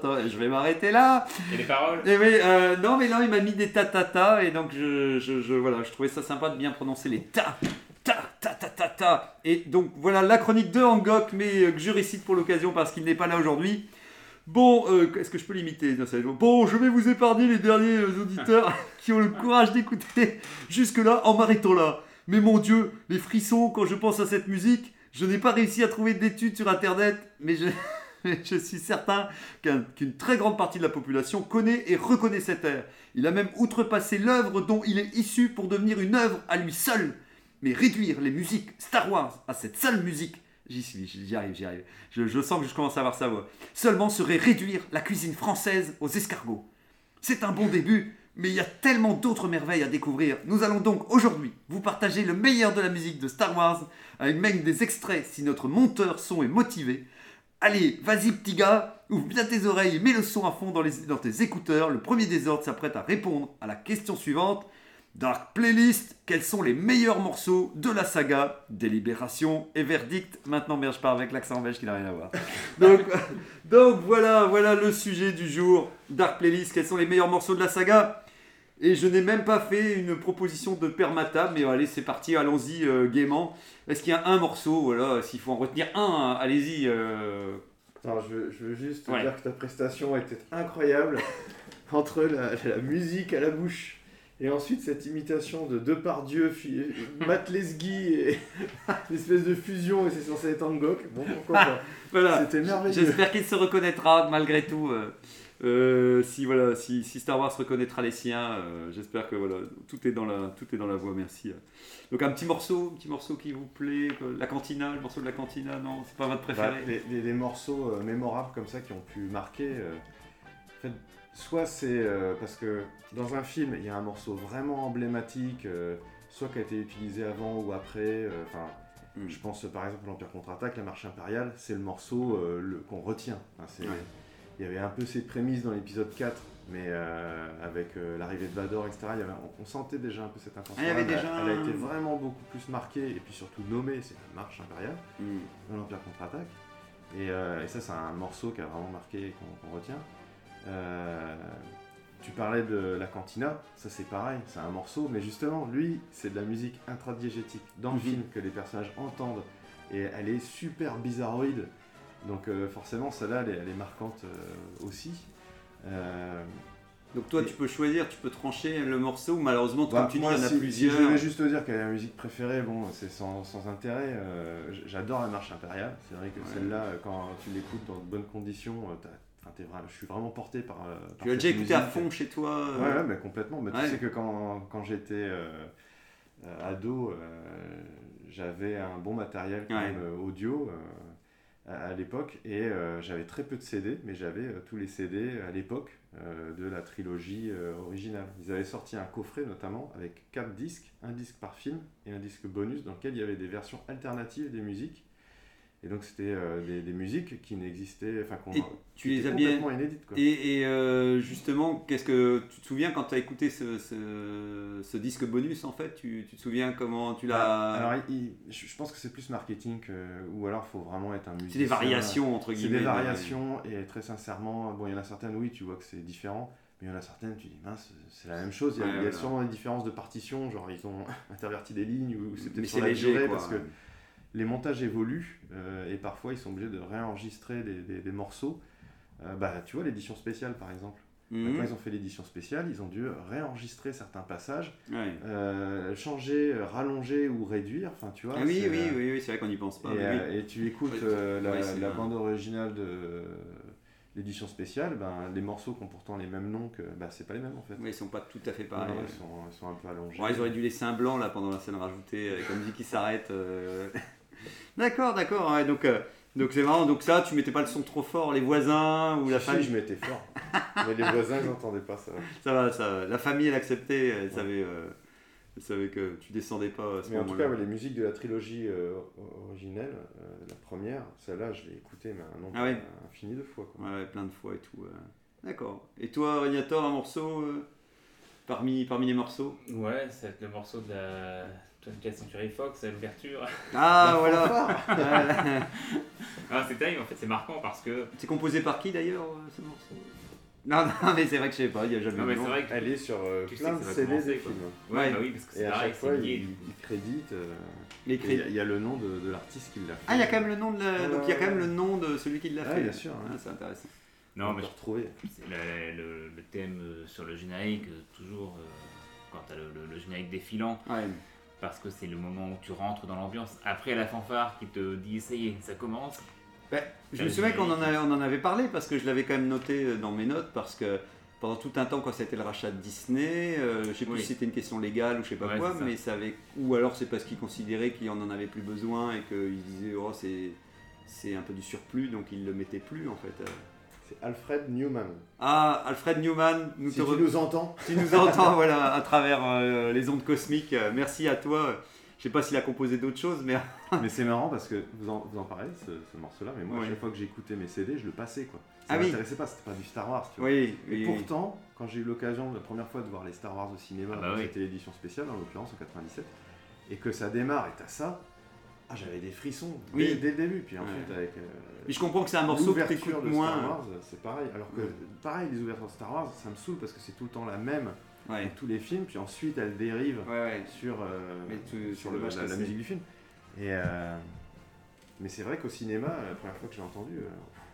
ta je vais m'arrêter là. Et les paroles Eh oui, euh, non, mais là, il m'a mis des ta ta ta, et donc je, je, je- voilà, je trouvais ça sympa de bien prononcer les ta ta ta ta ta ta. Et donc voilà la chronique de Angok, mais euh, que je récite pour l'occasion parce qu'il n'est pas là aujourd'hui. Bon, euh, est-ce que je peux l'imiter Bon, je vais vous épargner les derniers euh, auditeurs *laughs* qui ont le courage d'écouter jusque-là en m'arrêtant là. Mais mon Dieu, les frissons quand je pense à cette musique, je n'ai pas réussi à trouver d'études sur Internet, mais *laughs* je, suis certain qu'un- qu'une très grande partie de la population connaît et reconnaît cet air. Il a même outrepassé l'œuvre dont il est issu pour devenir une œuvre à lui seul. Mais réduire les musiques Star Wars à cette seule musique, j'y suis, j'y arrive, j'y arrive. Je, sens que je commence à avoir sa voix. Seulement serait réduire la cuisine française aux escargots. C'est un bon début, mais il y a tellement d'autres merveilles à découvrir. Nous allons donc aujourd'hui vous partager le meilleur de la musique de Star Wars avec même des extraits si notre monteur son est motivé. Allez, vas-y petit gars, ouvre bien tes oreilles et mets le son à fond dans, dans tes écouteurs. Le premier désordre s'apprête à répondre à la question suivante. Dark Playlist, quels sont les meilleurs morceaux de la saga Délibération et Verdict Maintenant, je pars avec l'accent belge qui n'a rien à voir. *laughs* Donc, donc voilà, voilà le sujet du jour. Dark Playlist, quels sont les meilleurs morceaux de la saga? Et je n'ai même pas fait une proposition de permata, mais allez, c'est parti, allons-y euh, gaiement. Est-ce qu'il y a un morceau, voilà, s'il faut en retenir un, allez-y. euh, Alors, je veux, je veux juste te Ouais. dire que ta prestation était incroyable *laughs* entre la, la musique à la bouche et ensuite cette imitation de Depardieu, fi- Matt Lesguy et *laughs* une espèce de fusion et c'est censé être Angok. Bon, pourquoi pas Voilà. C'était merveilleux. J'espère qu'il se reconnaîtra malgré tout. euh, euh, si, voilà, si, si Star Wars reconnaîtra les siens, euh, j'espère que voilà, tout est dans la, tout est dans la voie. Merci. Donc un petit morceau, un petit morceau qui vous plaît, euh, la cantina, le morceau de la cantina, non, c'est pas votre Bah, préféré. les, les- les morceaux euh, mémorables comme ça qui ont pu marquer. euh, en fait, soit c'est euh, parce que dans un film, il y a un morceau vraiment emblématique, euh, soit qui a été utilisé avant ou après. euh, Enfin, Mm. je pense par exemple à l'Empire contre-attaque, la marche impériale, c'est le morceau qu'on retient. Ouais. Il y avait un peu ces prémices dans l'épisode 4, mais avec l'arrivée de Vador, etc., il y avait- on, on sentait déjà un peu cette intention. Ah, avait elle, déjà elle a été vraiment beaucoup plus marquée et puis surtout nommée, c'est la marche impériale Mm. dans l'Empire contre-attaque. Et, et ça, c'est un morceau qui a vraiment marqué et qu'on qu'on retient. Euh, tu parlais de la cantina, ça c'est pareil, c'est un morceau, mais justement, lui, c'est de la musique intradiégétique dans le Mhm. film que les personnages entendent. Et elle est super bizarroïde. Donc euh, forcément, celle-là, elle, est- elle est marquante euh, aussi. Donc toi, Et- tu peux choisir, tu peux trancher le morceau. Malheureusement, bah, comme tu dis, il y en a si, si plusieurs. je devais juste te dire quelle est la musique préférée, bon, c'est sans, sans intérêt. J'adore la marche impériale. C'est vrai que Ouais. celle-là, quand tu l'écoutes dans de bonnes conditions, t'as- enfin, je suis vraiment porté par. euh, par Tu l'as déjà écouté à fond chez toi. euh, Ouais, ouais, mais complètement. Mais Ouais. tu sais que quand, quand j'étais euh, ado, j'avais un bon matériel quand Ouais. même, audio à, à l'époque et j'avais très peu de CD, mais j'avais tous les CD à l'époque de la trilogie originale. Ils avaient sorti un coffret notamment avec quatre disques, un disque par film et un disque bonus dans lequel il y avait des versions alternatives des musiques. Et donc c'était euh, des, des musiques qui n'existaient, enfin qu'on tu les bien- complètement inédites. Quoi. Et, et, euh, justement, qu'est-ce que tu te souviens quand tu as écouté ce, ce- ce disque bonus en fait? Tu, tu te souviens comment tu l'as. Ah, Alors il- il- je pense que c'est plus marketing que, ou alors faut vraiment être un musicien. c'est des variations entre C'est guillemets. des variations et très sincèrement, bon il y en a certaines oui tu vois que c'est différent, mais il y en a certaines tu dis mince c'est la même chose. Il y a, Ouais, il y a voilà. sûrement des différences de partition, genre ils ont *laughs* interverti des lignes ou c'est peut-être c'est sur la durée parce que les montages évoluent euh, et parfois ils sont obligés de réenregistrer des, des- des morceaux. Euh, bah, tu vois l'édition spéciale par exemple. Bah, Mhm. Quand ils ont fait l'édition spéciale, ils ont dû réenregistrer certains passages, Ouais. euh, changer, rallonger ou réduire. Enfin, tu vois. Ah oui, oui, oui, oui, c'est vrai qu'on n'y pense pas. Et, oui. tu écoutes Ouais, la, ouais, bande originale de l'édition spéciale, ben, les morceaux qui ont pourtant les mêmes noms que. Bah, c'est pas les mêmes en fait. Ouais, ils sont pas tout à fait Non, pareils. ils, sont, ils sont un peu allongés. Ouais, ils auraient dû laisser un blanc là pendant la scène rajoutée avec la musique qui s'arrête. euh. D'accord, d'accord. ouais, donc, euh, donc c'est marrant. Donc ça, tu mettais pas le son trop fort, les voisins ou la Si, famille. je m'étais fort. *laughs* Mais les voisins, ils n'entendaient pas ça. Ça va, ça. va. La famille, elle acceptait. Elle savait, euh, elle savait que tu descendais pas. À ce Mais en tout cas, ouais, les musiques de la trilogie euh, originelle, euh, la première, celle-là, je l'ai écoutée mais un nombre Ah ouais. infini de fois. Quoi. Ouais, plein de fois et tout. euh. D'accord. Et toi, Régnator, un morceau euh, parmi, parmi les morceaux? Ouais, c'est le morceau de la 24 Century Fox, à l'ouverture. Ah, *laughs* voilà. *laughs* Ah, c'est terrible, en fait, c'est marquant parce que. c'est composé par qui d'ailleurs euh, ce morceau? Non, non, *laughs* mais c'est vrai que je sais pas. Il y a jamais. Non, de mais vrai que. Elle est sur euh, Tu plein de CD des films. Ouais, Ouais. bah oui, parce que c'est à pareil, chaque fois, c'est il, lié. il crédite. euh, Les il y, crédits. a- il y a le nom de, de l'artiste qui l'a fait. Ah, il y a quand même le nom de la... Donc il y a quand même le nom de celui qui l'a Ouais, fait. bien sûr. Ah, c'est intéressant. Non, mais je retrouver. c'est le, le- le thème euh, sur le générique, toujours euh, quand t'as le, le- le générique défilant, Ouais. Parce que c'est le moment où tu rentres dans l'ambiance. Après la fanfare qui te dit ça y est, ça commence. Ben, je me souviens qu'on en, générique. a- on en avait parlé parce que je l'avais quand même noté euh, dans mes notes parce que pendant tout un temps quand c'était le rachat de Disney, euh, je sais plus Oui. si c'était une question légale ou je sais pas Ouais, quoi, mais ça avait ou alors c'est parce qu'ils considéraient qu'il en en avait plus besoin et qu'ils disaient oh c'est c'est un peu du surplus donc ils le mettaient plus en fait. C'est Alfred Newman. Ah Alfred Newman, nous si te tu re- nous entends, *laughs* tu nous entends *laughs* voilà à travers euh, les ondes cosmiques. Euh, Merci à toi. Je sais pas s'il a composé d'autres choses, mais *laughs* mais c'est marrant parce que vous en, vous en parlez, ce, ce morceau-là, mais moi, à chaque fois que j'écoutais mes CD, je le passais. quoi. Ça Ah oui. m'intéressait pas, c'était pas du Star Wars. Tu vois. oui, Et oui, oui. pourtant, quand j'ai eu l'occasion la première fois de voir les Star Wars au cinéma, Ah bah oui. c'était l'édition spéciale en l'occurrence en 97, et que ça démarre et t'as ça, ah, j'avais des frissons Oui. dès, le début. Puis Ouais. ensuite, avec euh, Mais je comprends que c'est un morceau que t'écoutes de moins. Star Wars, c'est pareil. Alors que, Ouais. pareil, les ouvertures de Star Wars, ça me saoule parce que c'est tout le temps la même Ouais, dans tous les films, puis ensuite elle dérive sur, euh, le- la, musique du film. Et, euh, mais c'est vrai qu'au cinéma, la première fois que j'ai entendu, euh,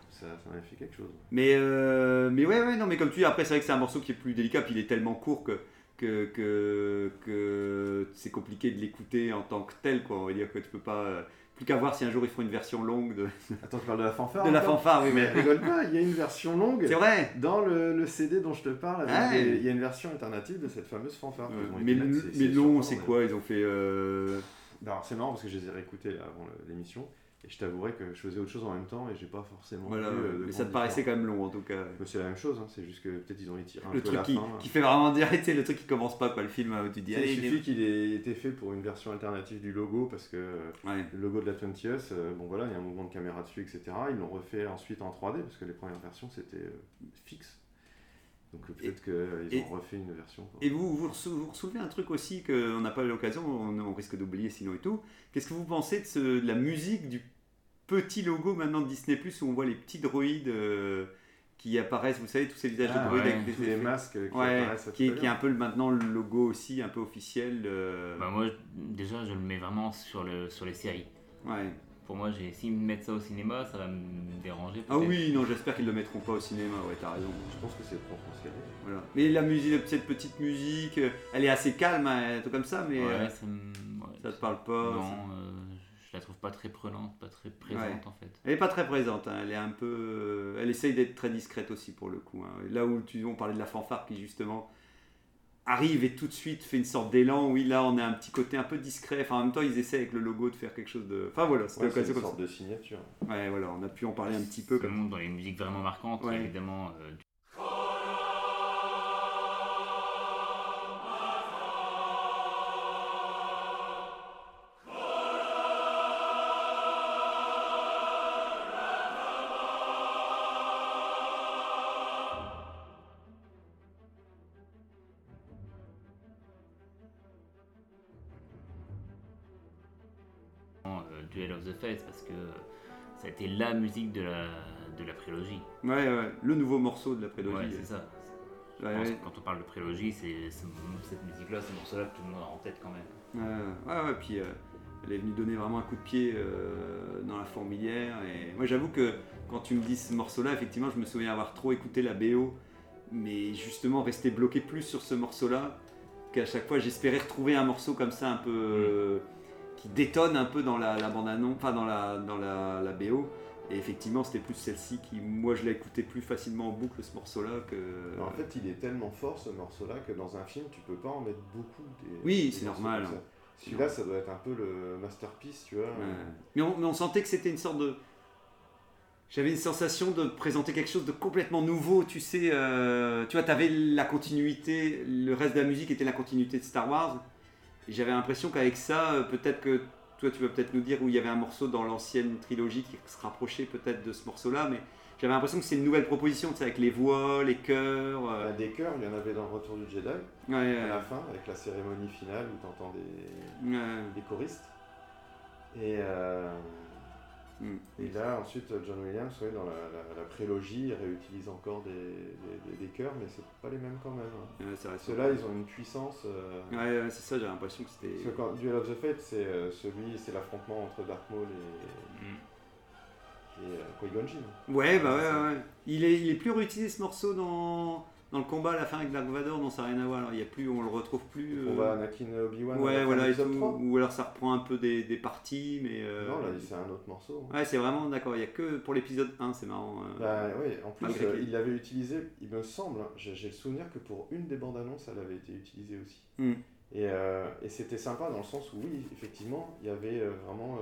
ça, ça m'a fait quelque chose. Mais, euh, mais ouais, ouais, non, mais comme tu dis, après, c'est vrai que c'est un morceau qui est plus délicat, puis il est tellement court que, que, que, que c'est compliqué de l'écouter en tant que tel, quoi. On va dire que tu peux pas. euh, plus qu'à voir si un jour ils feront une version longue de, *laughs* Attends, tu parles de la fanfare de la fanfare, oui, Mais rigole pas, il y a une version longue C'est vrai! dans le, le CD dont je te parle. Ouais. Il y a une version alternative de cette fameuse fanfare. mais mettre, c'est- mais quoi? Ils ont fait. euh, c'est marrant parce que je les ai réécoutés là, avant l'émission et je t'avouerai que je faisais autre chose en même temps et j'ai pas forcément. Voilà, vu, euh, de mais ça te paraissait quand même long en tout cas. Mais C'est la même chose, hein, c'est juste que peut-être ils ont étiré un Le peu truc la qui, fin. qui fait vraiment dire, tu sais, le truc qui commence pas, quoi, le film où tu dis, Il suffit qu'il ait été fait pour une version alternative du logo parce que euh, Ouais. le logo de la 20th, euh, bon voilà, il y a un mouvement de caméra dessus, etc. Ils l'ont refait ensuite en 3D parce que les premières versions c'était euh, fixe. Donc euh, peut-être qu'ils ont refait une version. Et vous, vous, vous soulevez un truc aussi qu'on n'a pas eu l'occasion, on, on risque d'oublier sinon et tout. Qu'est-ce que vous pensez de, ce- de la musique du petit logo maintenant de Disney Plus où on voit les petits droïdes euh, qui apparaissent, vous savez, tous ces visages Ah, de droïdes ouais, avec des Tous les effets. masques qui Ouais, apparaissent à qui, à qui est un peu le- maintenant le logo aussi un peu officiel. euh, Bah, moi, déjà, je le mets vraiment sur, le, sur les séries. ouais. Pour moi, j'ai- s'ils me mettent ça au cinéma, ça va me déranger. Ah oui, non, j'espère qu'ils le mettront pas au cinéma, ouais, t'as raison. Je pense que c'est propre en série. Voilà. Mais la musique, cette petite musique, euh, elle est assez calme, hein, tout comme ça, mais Ouais, euh, ça me. ouais, ça te parle pas. Non, ça- euh, je la trouve pas très prenante, pas très présente Ouais. en fait. Elle est pas très présente, hein, elle est un peu. euh, Elle essaye d'être très discrète aussi pour le coup. hein. Là où tu, on parlait de la fanfare qui justement arrive et tout de suite fait une sorte d'élan, oui là on a un petit côté un peu discret, enfin en même temps ils essaient avec le logo de faire quelque chose de. Enfin voilà, c'était Ouais, c'est l'occasion une comme sorte de signature. Ouais voilà, on a pu en parler un petit peu comme monte dans les musiques vraiment marquantes, Ouais. évidemment. euh, Duel of the Fates parce que ça a été la musique de la, de la prélogie. Ouais, ouais, le nouveau morceau de la prélogie. Ouais, c'est ça. Je Ouais, pense ouais. que quand on parle de prélogie, c'est cette musique-là, ce morceau-là que tout le monde a en tête quand même. Ouais, ouais, ouais, puis euh, elle est venue donner vraiment un coup de pied euh, dans la fourmilière. Et moi, j'avoue que quand tu me dis ce morceau-là, effectivement, je me souviens avoir trop écouté la BO, mais justement rester bloqué plus sur ce morceau-là qu'à chaque fois j'espérais retrouver un morceau comme ça un peu euh, qui détonne un peu dans la, la bande-annonce, enfin dans la dans la, la BO. Et effectivement, c'était plus celle-ci qui, moi, je l'ai écouté plus facilement en boucle ce morceau-là que. Alors, en fait, il est tellement fort ce morceau-là que dans un film, tu peux pas en mettre beaucoup. Des, Oui, c'est normal. ça. Celui-là, ça doit être un peu le masterpiece, tu vois. Ouais. Mais, on, mais on sentait que c'était une sorte de. J'avais une sensation de présenter quelque chose de complètement nouveau, tu sais. euh, tu vois, tu avais la continuité, le reste de la musique était la continuité de Star Wars. J'avais l'impression qu'avec ça, euh, peut-être que toi, tu vas peut-être nous dire où il y avait un morceau dans l'ancienne trilogie qui se rapprochait peut-être de ce morceau-là, mais j'avais l'impression que c'est une nouvelle proposition, tu sais, avec les voix, les chœurs. euh, Bah, des chœurs, il y en avait dans le Retour du Jedi, ouais, à ouais, la fin, avec la cérémonie finale où tu entends des, ouais. des choristes. Et, euh, Mm. et là, ensuite, John Williams, ouais, dans la, la- la prélogie, il réutilise encore des, des, des- des chœurs, mais c'est pas les mêmes quand même. hein. Ouais, Ceux-là, ils ont une puissance. euh, Ouais, ouais, c'est ça, j'avais l'impression que c'était. Parce que quand Duel of the Fate, c'est euh, celui, c'est l'affrontement entre Dark Maul et, et euh, Qui-Gon Jinn. Ouais, bah ouais, ouais, ouais. Il est, il est plus réutilisé ce morceau dans, dans le combat à la fin avec Dark Vador, non, ça n'a rien à voir. Alors, y a plus, on le retrouve plus. On euh, va Anakin Obi-Wan. Ouais, voilà, de et l'épisode tout. 3. ou alors ça reprend un peu des, des parties, mais. euh, Non, là, c'est un autre morceau. hein. Ouais, c'est vraiment d'accord, il n'y a que pour l'épisode 1, c'est marrant. euh. Bah oui, en plus, il l'avait utilisé, il me semble, hein, j'ai le souvenir que pour une des bandes annonces, elle avait été utilisée aussi. Hmm. Et, et c'était sympa dans le sens où, oui, effectivement, il y avait vraiment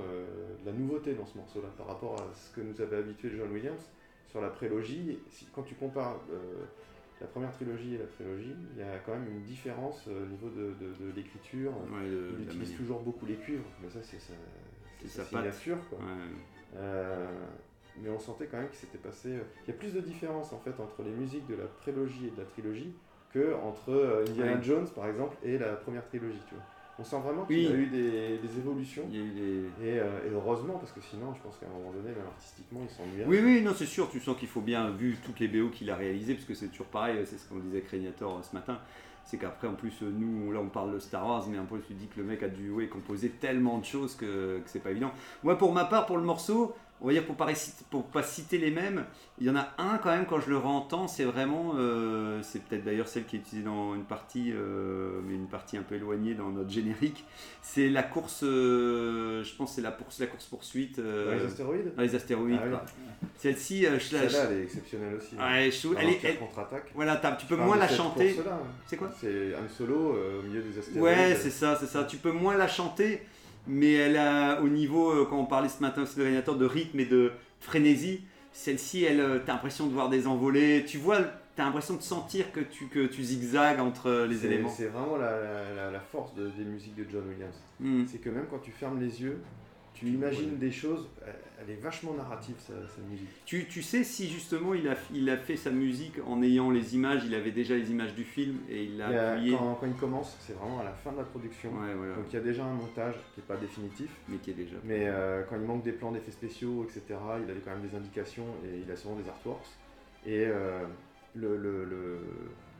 de la nouveauté dans ce morceau-là par rapport à ce que nous avait habitué John Williams sur la prélogie. Si, quand tu compares la première trilogie et la prélogie, il y a quand même une différence euh, au niveau de, de- de l'écriture. Ouais, il utilise toujours beaucoup les cuivres, mais ça, c'est sa, signature. Quoi. Ouais. Euh, mais on sentait quand même qu'il s'était passé. euh, Il y a plus de différence en fait entre les musiques de la prélogie et de la trilogie que entre euh, Indiana Ouais. Jones par exemple et la première trilogie. Tu vois. On sent vraiment qu'il Oui. y a eu des, des évolutions. Il y a eu des- Et, euh, et heureusement, parce que sinon, je pense qu'à un moment donné, même artistiquement, il s'ennuyait. Oui, oui, non, c'est sûr, tu sens qu'il faut bien, vu toutes les BO qu'il a réalisées, parce que c'est toujours pareil, c'est ce qu'on disait avec Régnator euh, ce matin, c'est qu'après, en plus, euh, nous, là, on parle de Star Wars, mais un peu, tu dis que le mec a dû ouais, composer tellement de choses que, que c'est pas évident. Moi, pour ma part, pour le morceau, on va dire pour pas, pour pas citer les mêmes, il y en a un quand même, quand je le entends, c'est vraiment, euh, c'est peut-être d'ailleurs celle qui est utilisée dans une partie, euh, mais une partie un peu éloignée dans notre générique, c'est la course, euh, je pense c'est la course, la course poursuite. Dans les astéroïdes dans les astéroïdes. Ah oui. Celle-ci, je la. Celle-là, elle est exceptionnelle aussi. Ouais, je elle elle- contre-attaque. Voilà, tu peux moins la chanter. hein. C'est quoi C'est Han Solo au milieu des astéroïdes. Ouais, c'est ça, c'est ça. Tu peux moins la chanter, mais elle a au niveau, euh, quand on parlait ce matin aussi de Régnator, de rythme et de frénésie, celle-ci, elle, euh, t'as l'impression de voir des envolées. Tu vois, t'as l'impression de sentir que tu, que tu zigzags entre euh, les éléments. C'est vraiment la, la- la- la force de- des musiques de John Williams. Hmm. C'est que même quand tu fermes les yeux, tu imagines des choses, elle, elle est vachement narrative sa, sa musique. Tu, tu sais si justement il a, il a fait sa musique en ayant les images, il avait déjà les images du film et il l'a a- appuyé. quand, quand il commence, c'est vraiment à la fin de la production. Ouais, voilà. Donc il y a déjà un montage qui n'est pas définitif, Mais qui est déjà. mais euh, quand il manque des plans d'effets spéciaux, etc., il avait quand même des indications et il a souvent des artworks. Et euh, le, le- le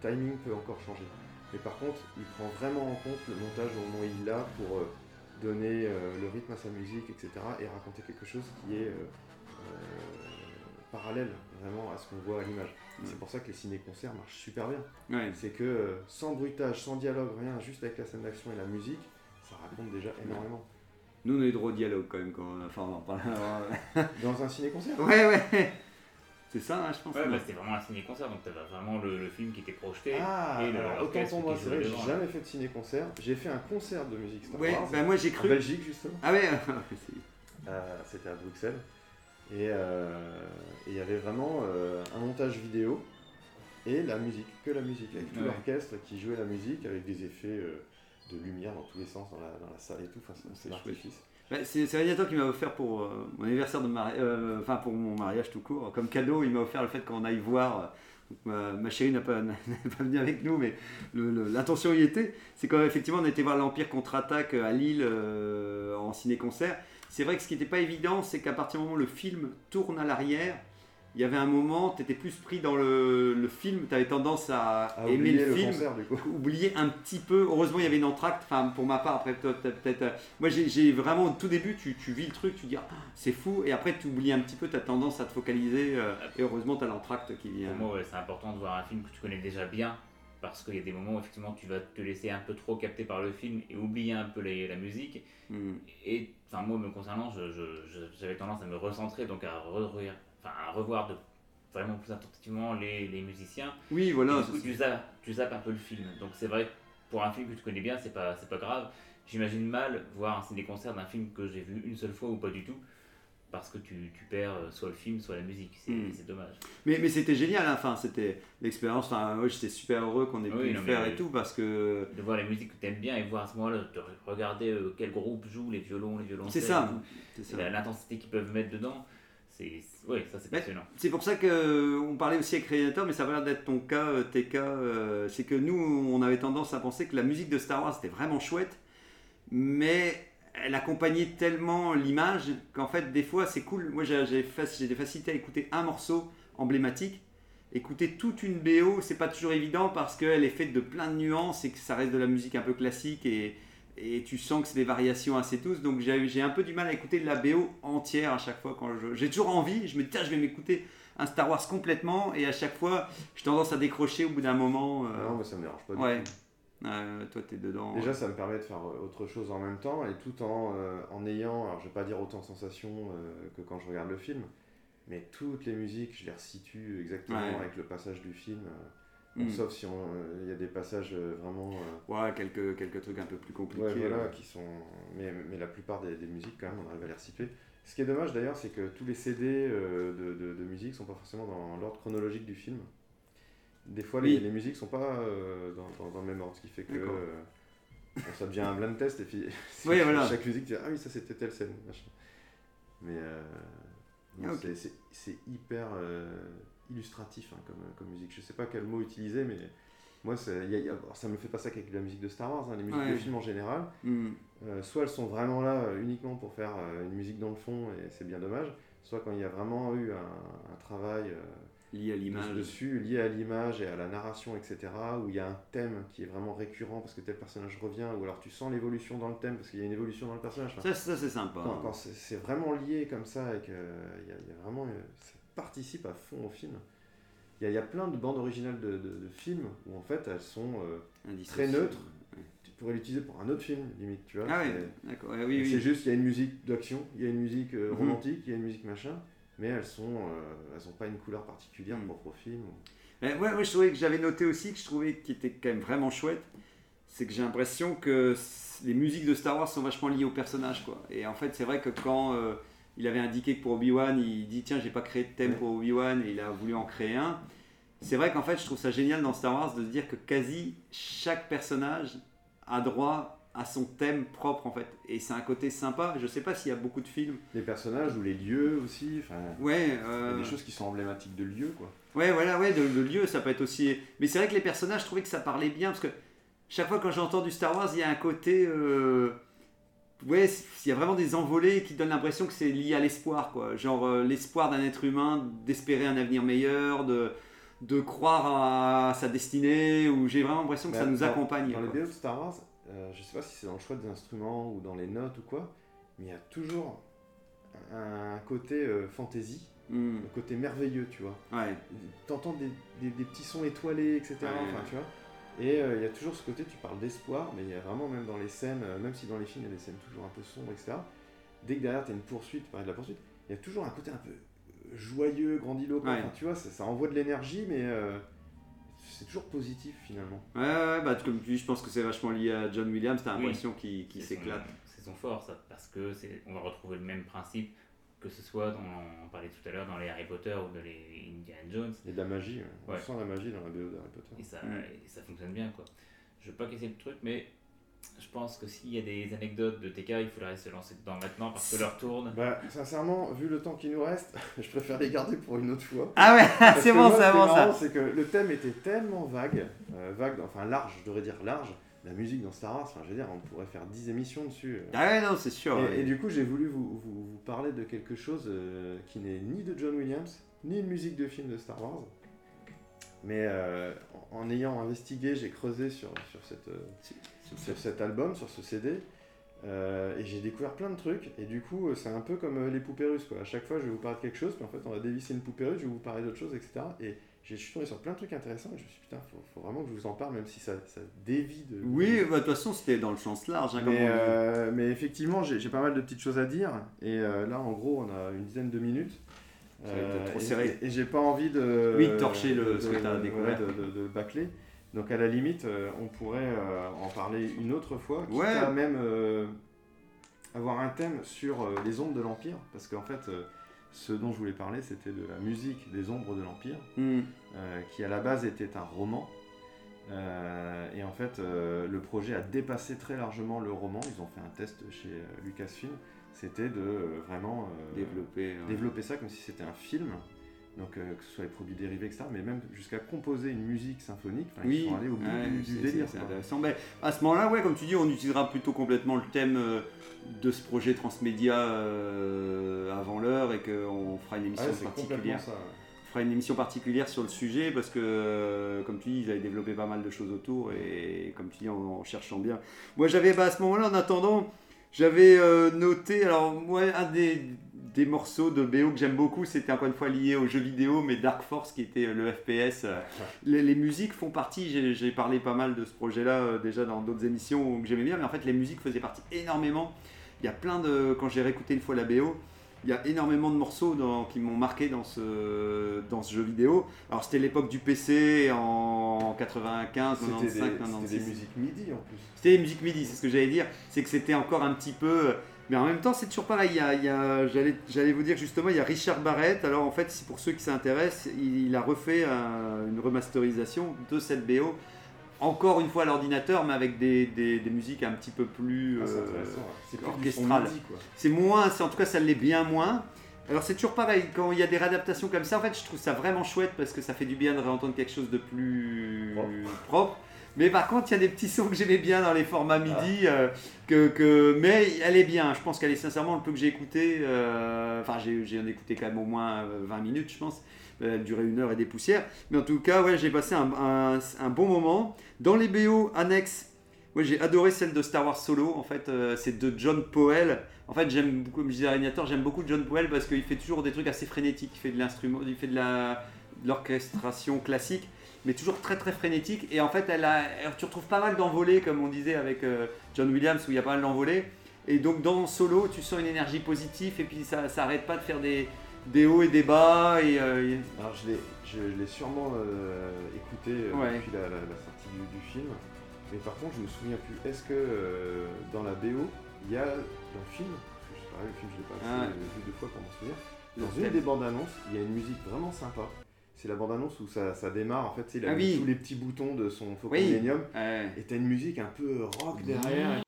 timing peut encore changer. Mais par contre, il prend vraiment en compte le montage au moment où il l'a pour euh, donner euh, le rythme à sa musique, etc., et raconter quelque chose qui est euh, euh, parallèle vraiment à ce qu'on voit à l'image. C'est pour ça que les ciné-concerts marchent super bien. Ouais. C'est que euh, sans bruitage, sans dialogue, rien, juste avec la scène d'action et la musique, ça raconte déjà énormément. Nous, on a eu droit au dialogue quand même. Quand, enfin, on en parle. Dans un ciné-concert? Ouais, ouais. C'est ça, hein, je pense. Ouais, bah, c'était vraiment un ciné-concert, donc t'avais vraiment le, le film qui était projeté. Ah, et le- alors, autant l'orchestre pour moi, c'est vrai que j'ai jamais fait de ciné-concert. J'ai fait un concert de musique Star Ouais, Wars bah moi j'ai en cru. Belgique justement. Ah ouais, *laughs* c'est- Euh, C'était à Bruxelles. Et euh, et il y avait vraiment euh, un montage vidéo et la musique, que la musique, avec tout Ouais. l'orchestre qui jouait la musique avec des effets euh, de lumière dans tous les sens dans la, dans la salle et tout. Enfin, c'est- l'artifice. Bah, c'est Radiator qui m'a offert pour euh, mon anniversaire de mariage, enfin pour mon mariage tout court, comme cadeau, il m'a offert le fait qu'on aille voir. euh, ma, chérie n'a pas, *laughs* pas venu avec nous, mais l'intention y était. C'est quand effectivement on était voir l'Empire contre-attaque à Lille euh, en ciné-concert. c'est vrai que ce qui n'était pas évident, c'est qu'à partir du moment où le film tourne à l'arrière, il y avait un moment, tu étais plus pris dans le, le film, tu avais tendance à, À aimer le le film, concert, du coup. oublier un petit peu. Heureusement, il y avait une entracte. Enfin, pour ma part, après, peut-être. euh, Moi, j'ai vraiment, au tout début, tu, tu vis le truc, tu dis, ah, c'est fou. Et après, tu oublies un petit peu, tu as tendance à te focaliser. euh, et heureusement, tu as l'entracte qui vient. Pour moi, ouais, c'est important de voir un film que tu connais déjà bien, parce qu'il y a des moments où effectivement tu vas te laisser un peu trop capter par le film et oublier un peu les- la musique. Hmm. Et enfin, moi, me concernant, j'avais tendance à me recentrer, donc à, re- à revoir de, vraiment plus attentivement les, les musiciens. Oui, voilà. Coup, tu, zappes, tu zappes un peu le film. Donc c'est vrai pour un film que tu connais bien, c'est pas, c'est pas grave. J'imagine mal voir un ciné-concert d'un film que j'ai vu une seule fois ou pas du tout, parce que tu, tu perds euh, soit le film, soit la musique. C'est Mm. c'est dommage. Mais, mais c'était génial, hein. enfin, c'était l'expérience. Enfin, ouais, j'étais super heureux qu'on ait Oui, pu le faire et tout parce que. De voir les musiques que tu aimes bien et voir à ce moment-là, de regarder euh, quel groupe joue, les violons, les violoncelles. C'est ça. C'est ça. L'intensité qu'ils peuvent mettre dedans, c'est. Oui, ça c'est passionnant. C'est pour ça qu'on parlait aussi avec Créateur, mais ça va l'air d'être ton cas, euh, TK. euh, c'est que nous, on avait tendance à penser que la musique de Star Wars était vraiment chouette, mais elle accompagnait tellement l'image qu'en fait, des fois, c'est cool. Moi, j'ai des facilités à écouter un morceau emblématique. Écouter toute une BO, c'est pas toujours évident parce qu'elle est faite de plein de nuances et que ça reste de la musique un peu classique et, et tu sens que c'est des variations assez tous. Donc j'ai un peu du mal à écouter la BO entière à chaque fois quand. J'ai toujours envie, je me dis tiens, je vais m'écouter un Star Wars complètement et à chaque fois, j'ai tendance à décrocher au bout d'un moment. euh, Non, mais ça me dérange pas du ouais. tout. Euh, toi, t'es dedans. Déjà, ça me permet de faire euh, autre chose en même temps et tout en, euh, en ayant, alors je vais pas dire autant de sensations euh, que quand je regarde le film, mais toutes les musiques, je les resitue exactement Ouais. avec le passage du film. Mm. Sauf si on, euh, il y a des passages euh, vraiment. euh, Ouais, quelques, quelques trucs un peu plus compliqués. Ouais, voilà, qui sont. Mais, mais la plupart des, des musiques, quand même, on arrive à les resituer. Ce qui est dommage d'ailleurs, c'est que tous les CD de, de, de musique sont pas forcément dans l'ordre chronologique du film. Des fois, les, Oui. les musiques sont pas dans, dans, dans le même ordre, ce qui fait que ça devient un blind test et puis *laughs* Oui, voilà. chaque musique, tu dis, ah oui, ça c'était telle scène. machin. Mais euh, Ah, c'est- hyper euh, illustratif hein, comme, comme musique. Je sais pas quel mot utiliser, mais moi, il y a- il y a- alors, ça me fait pas ça qu'avec la musique de Star Wars, hein, les musiques Ouais. de films en général. Hmm. Euh, soit elles sont vraiment là euh, uniquement pour faire euh, une musique dans le fond et c'est bien dommage, soit quand il y a vraiment eu un, un travail euh, Lié à l'image. dessus lié à l'image et à la narration, etc., où il y a un thème qui est vraiment récurrent parce que tel personnage revient, ou alors tu sens l'évolution dans le thème parce qu'il y a une évolution dans le personnage. Enfin, Ça, ça c'est sympa. quand, quand c'est vraiment lié comme ça et qu'il y, il y a vraiment. euh, ça participe à fond au film. Il y a, il y a plein de bandes originales de, de- de films où en fait elles sont. euh, très neutre. tu pourrais l'utiliser pour un autre film, limite, tu vois. Ah ouais, d'accord. ouais, oui, c'est oui. juste, il y a une musique d'action, il y a une musique euh, Mhm. romantique, il y a une musique machin, mais elles sont, euh, elles ont pas une couleur particulière Mhm. propre au film. Mais ouais, ouais, je trouvais que j'avais noté aussi que je trouvais qu'il était quand même vraiment chouette. C'est que j'ai l'impression que les musiques de Star Wars sont vachement liées au personnage, quoi. Et en fait, c'est vrai que quand euh, il avait indiqué que pour Obi-Wan, il dit tiens, j'ai pas créé de thème Ouais. pour Obi-Wan et il a voulu en créer un. C'est vrai qu'en fait, je trouve ça génial dans Star Wars de se dire que quasi chaque personnage a droit à son thème propre en fait. Et c'est un côté sympa. Je sais pas s'il y a beaucoup de films. Les personnages ou les lieux aussi, enfin, Ouais. il y a euh, des choses qui sont emblématiques de lieux, quoi. Ouais, voilà, ouais, de- le lieu, ça peut être aussi. Mais c'est vrai que les personnages, je trouvais que ça parlait bien parce que chaque fois quand j'entends du Star Wars, il y a un côté. euh, Ouais, il y a vraiment des envolées qui donnent l'impression que c'est lié à l'espoir, quoi. Genre euh, l'espoir d'un être humain d'espérer un avenir meilleur, de, de croire à sa destinée, ou j'ai vraiment l'impression que ça nous accompagne. Dans les. BO de Star Wars, euh, je sais pas si c'est dans le choix des instruments ou dans les notes ou quoi, mais il y a toujours un côté euh, fantasy, Hmm, un côté merveilleux, tu vois. ouais. T'entends des, des, des petits sons étoilés, etc. Ouais, enfin, ouais. tu vois. Et euh, il y a toujours ce côté, tu parles d'espoir, mais il y a vraiment, même dans les scènes, euh, même si dans les films il y a des scènes toujours un peu sombres, etc. Dès que derrière tu as une poursuite, pareil de la poursuite, il y a toujours un côté un peu euh, joyeux, grandiloquent. Ouais. Enfin, tu vois, ça, ça envoie de l'énergie, mais euh, c'est toujours positif finalement. Ouais, ouais, bah, comme tu dis, je pense que c'est vachement lié à John Williams, t'as Oui. l'impression qu'il qu'il son- s'éclate. C'est son fort, ça, parce que c'est, on va retrouver le même principe, que ce soit, dans, on parlait tout à l'heure, dans les Harry Potter ou dans les Indiana Jones, Il y a de la magie, hein. on Ouais. sent la magie dans la BO d'Harry Potter. et ça, Mm. et ça fonctionne bien, quoi. Je veux pas casser le truc, mais je pense que s'il y a des anecdotes de TK, il faudrait se lancer dedans maintenant, parce que l'heure tourne. Bah, sincèrement, vu le temps qui nous reste, *laughs* je préfère les garder pour une autre fois. Ah ouais, *laughs* c'est bon, c'est bon ça. C'est que le thème était tellement vague, euh, vague, enfin large, je devrais dire large, la musique dans Star Wars, enfin, je veux dire, on pourrait faire 10 émissions dessus. Ah ouais, non, c'est sûr. Et, ouais. et du coup, j'ai voulu vous, vous- vous parler de quelque chose euh, qui n'est ni de John Williams, ni une musique de film de Star Wars. Mais euh, en, en ayant investigué, j'ai creusé sur, sur, cette, euh, sur cet album, sur ce CD, euh, et j'ai découvert plein de trucs. Et du coup, euh, c'est un peu comme euh, les poupées russes. Quoi. À chaque fois, je vais vous parler de quelque chose, puis en fait, on va dévisser une poupée russe, je vais vous parler d'autre chose, etc. Et je suis tombé sur plein de trucs intéressants, et je me suis dit, putain, faut, faut vraiment que je vous en parle, même si ça, ça dévie de. Oui, bah, de toute façon, c'était dans le sens large. hein, comme Mais, on euh, mais effectivement, j'ai pas mal de petites choses à dire. Et euh, là, en gros, on a une dizaine de minutes. Ça va être trop et- serré. Et, et j'ai pas envie de. Oui, de torcher le- de- ce que de- découvert. De, de- de bâcler. Donc, à la limite, euh, on pourrait euh, en parler une autre fois. Quitte Ouais. à même euh, avoir un thème sur euh, les ombres de l'Empire. Parce qu'en fait, euh, ce dont je voulais parler, c'était de la musique des ombres de l'Empire Hmm. euh, qui à la base était un roman. Euh, et en fait, euh, le projet a dépassé très largement le roman. Ils ont fait un test chez Lucasfilm. C'était de vraiment développer ça comme si c'était un film. Donc euh, que ce soit les produits dérivés, etc. Mais même jusqu'à composer une musique symphonique. Oui, ils sont allés au bout ouais, du, du délire. c'est- intéressant. Ben, à ce moment-là, ouais, comme tu dis, on utilisera plutôt complètement le thème euh, de ce projet transmédia euh, avant l'heure et qu'on fera une Ah émission complètement particulière. ça. ouais. On fera une émission particulière sur le sujet parce que, comme tu dis, ils avaient développé pas mal de choses autour et, comme tu dis, en, en cherchant bien. Moi, j'avais, bah, à ce moment-là, en attendant, j'avais noté, alors, moi, un des, des morceaux de BO que j'aime beaucoup, c'était encore une fois lié aux jeux vidéo, mais Dark Force qui était le FPS. euh, les, les musiques font partie, j'ai, parlé pas mal de ce projet-là euh, déjà dans d'autres émissions que j'aimais bien, mais en fait, les musiques faisaient partie énormément. Il y a plein de. Quand j'ai réécouté une fois la BO, il y a énormément de morceaux dans- qui m'ont marqué dans ce, dans ce jeu vidéo. Alors, c'était l'époque du PC en 95, 95, C'était des, c'était 96. des musiques MIDI en plus. C'était les musiques MIDI, c'est ce que j'allais dire. C'est que c'était encore un petit peu. Mais en même temps, c'est toujours pareil. Il y a, j'allais, j'allais vous dire justement, il y a Richard Barrett. Alors en fait, pour ceux qui s'intéressent, il, il a refait un- une remasterisation de cette BO. Encore une fois à l'ordinateur, mais avec des, des- des musiques un petit peu plus. Ah, c'est euh. C'est plus du son orchestral. MIDI, quoi. c'est moins, c'est en tout cas ça l'est bien moins. Alors c'est toujours pareil, quand il y a des réadaptations comme ça, en fait je trouve ça vraiment chouette parce que ça fait du bien de réentendre quelque chose de plus Propre. propre. Mais par contre il y a des petits sons que j'aimais bien dans les formats MIDI, euh, que, que- mais elle est bien, je pense qu'elle est sincèrement le peu que j'ai écouté, euh, enfin j'ai j'ai en écouté quand même au moins euh, 20 minutes je pense, Euh, elle durait une heure et des poussières. Mais en tout cas ouais j'ai passé un, un- un bon moment. Dans les BO annexes, moi j'ai adoré celle de Star Wars Solo, en fait euh, c'est de John Powell. En fait, j'aime beaucoup, comme je disais à j'aime beaucoup John Powell parce qu'il fait toujours des trucs assez frénétiques. Il fait de l'instrument, il fait de la de l'orchestration classique, mais toujours très très frénétique. Et en fait, elle a, tu retrouves pas mal d'envolées, comme on disait avec euh, John Williams, où il y a pas mal d'envolées. Et donc dans Solo, tu sens une énergie positive et puis ça, ça arrête pas de faire des, des hauts et des bas. Et, euh, et- Alors je l'ai, je, je l'ai sûrement euh, écouté Ouais. depuis la, la- la sortie du, du film, mais par contre je me souviens plus. Est-ce que dans la BO il y a dans le film, parce que je sais pas, le film je l'ai pas Ah. vu deux fois pour m'en souvenir, dans une des bandes annonces il y a une musique vraiment sympa. C'est la bande annonce où ça, ça démarre en fait, il a Ah mis oui. tous les petits boutons de son Faucon Oui. Millennium et t'as une musique un peu rock derrière.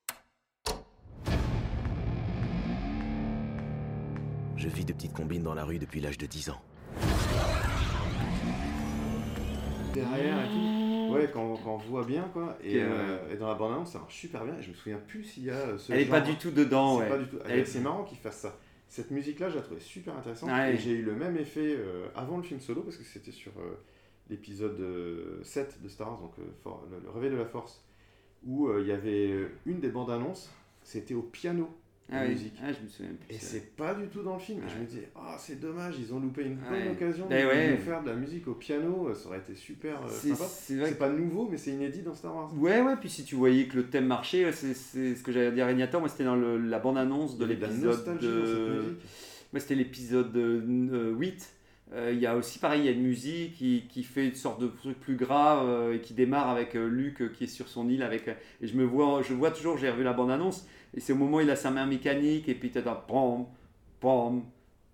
Je vis de petites combines dans la rue depuis l'âge de 10 ans. derrière et tout. Ouais, quand, quand on voit bien quoi. Et, euh, et dans la bande annonce ça marche super bien. Et je me souviens plus s'il y a euh, ce Elle est pas du tout dedans. Ouais. pas du tout. Elle est- C'est marrant qu'ils fassent ça. Cette musique-là, je la trouvais super intéressante. Ouais. Et j'ai eu le même effet euh, avant le film solo, parce que c'était sur euh, l'épisode euh, 7 de Star Wars, donc euh, For- le, le Réveil de la Force, où euh, il y avait euh, une des bandes annonces, c'était au piano, Ah oui. musique. Ah, je me souviens plus. Et c'est pas du tout dans le film. Et je me disais, ah, c'est dommage, ils ont loupé une bonne Ouais. occasion de ouais. nous faire de la musique au piano, euh, ça aurait été super euh, C'est sympa. c'est pas nouveau, mais c'est inédit dans Star Wars. Ouais, ouais, puis si tu voyais que le thème marchait, c'est ce que j'allais dire à Régnator, moi c'était dans le- la bande-annonce de de l'épisode de... Moi c'était l'épisode euh, 8. Euh, Il y a aussi pareil, il y a une musique qui, qui fait une sorte de truc plus grave euh, et qui démarre avec euh, Luke euh, qui est sur son île avec et je me vois je vois toujours j'ai revu la bande annonce et c'est au moment où il a sa main mécanique et puis tu as pom pom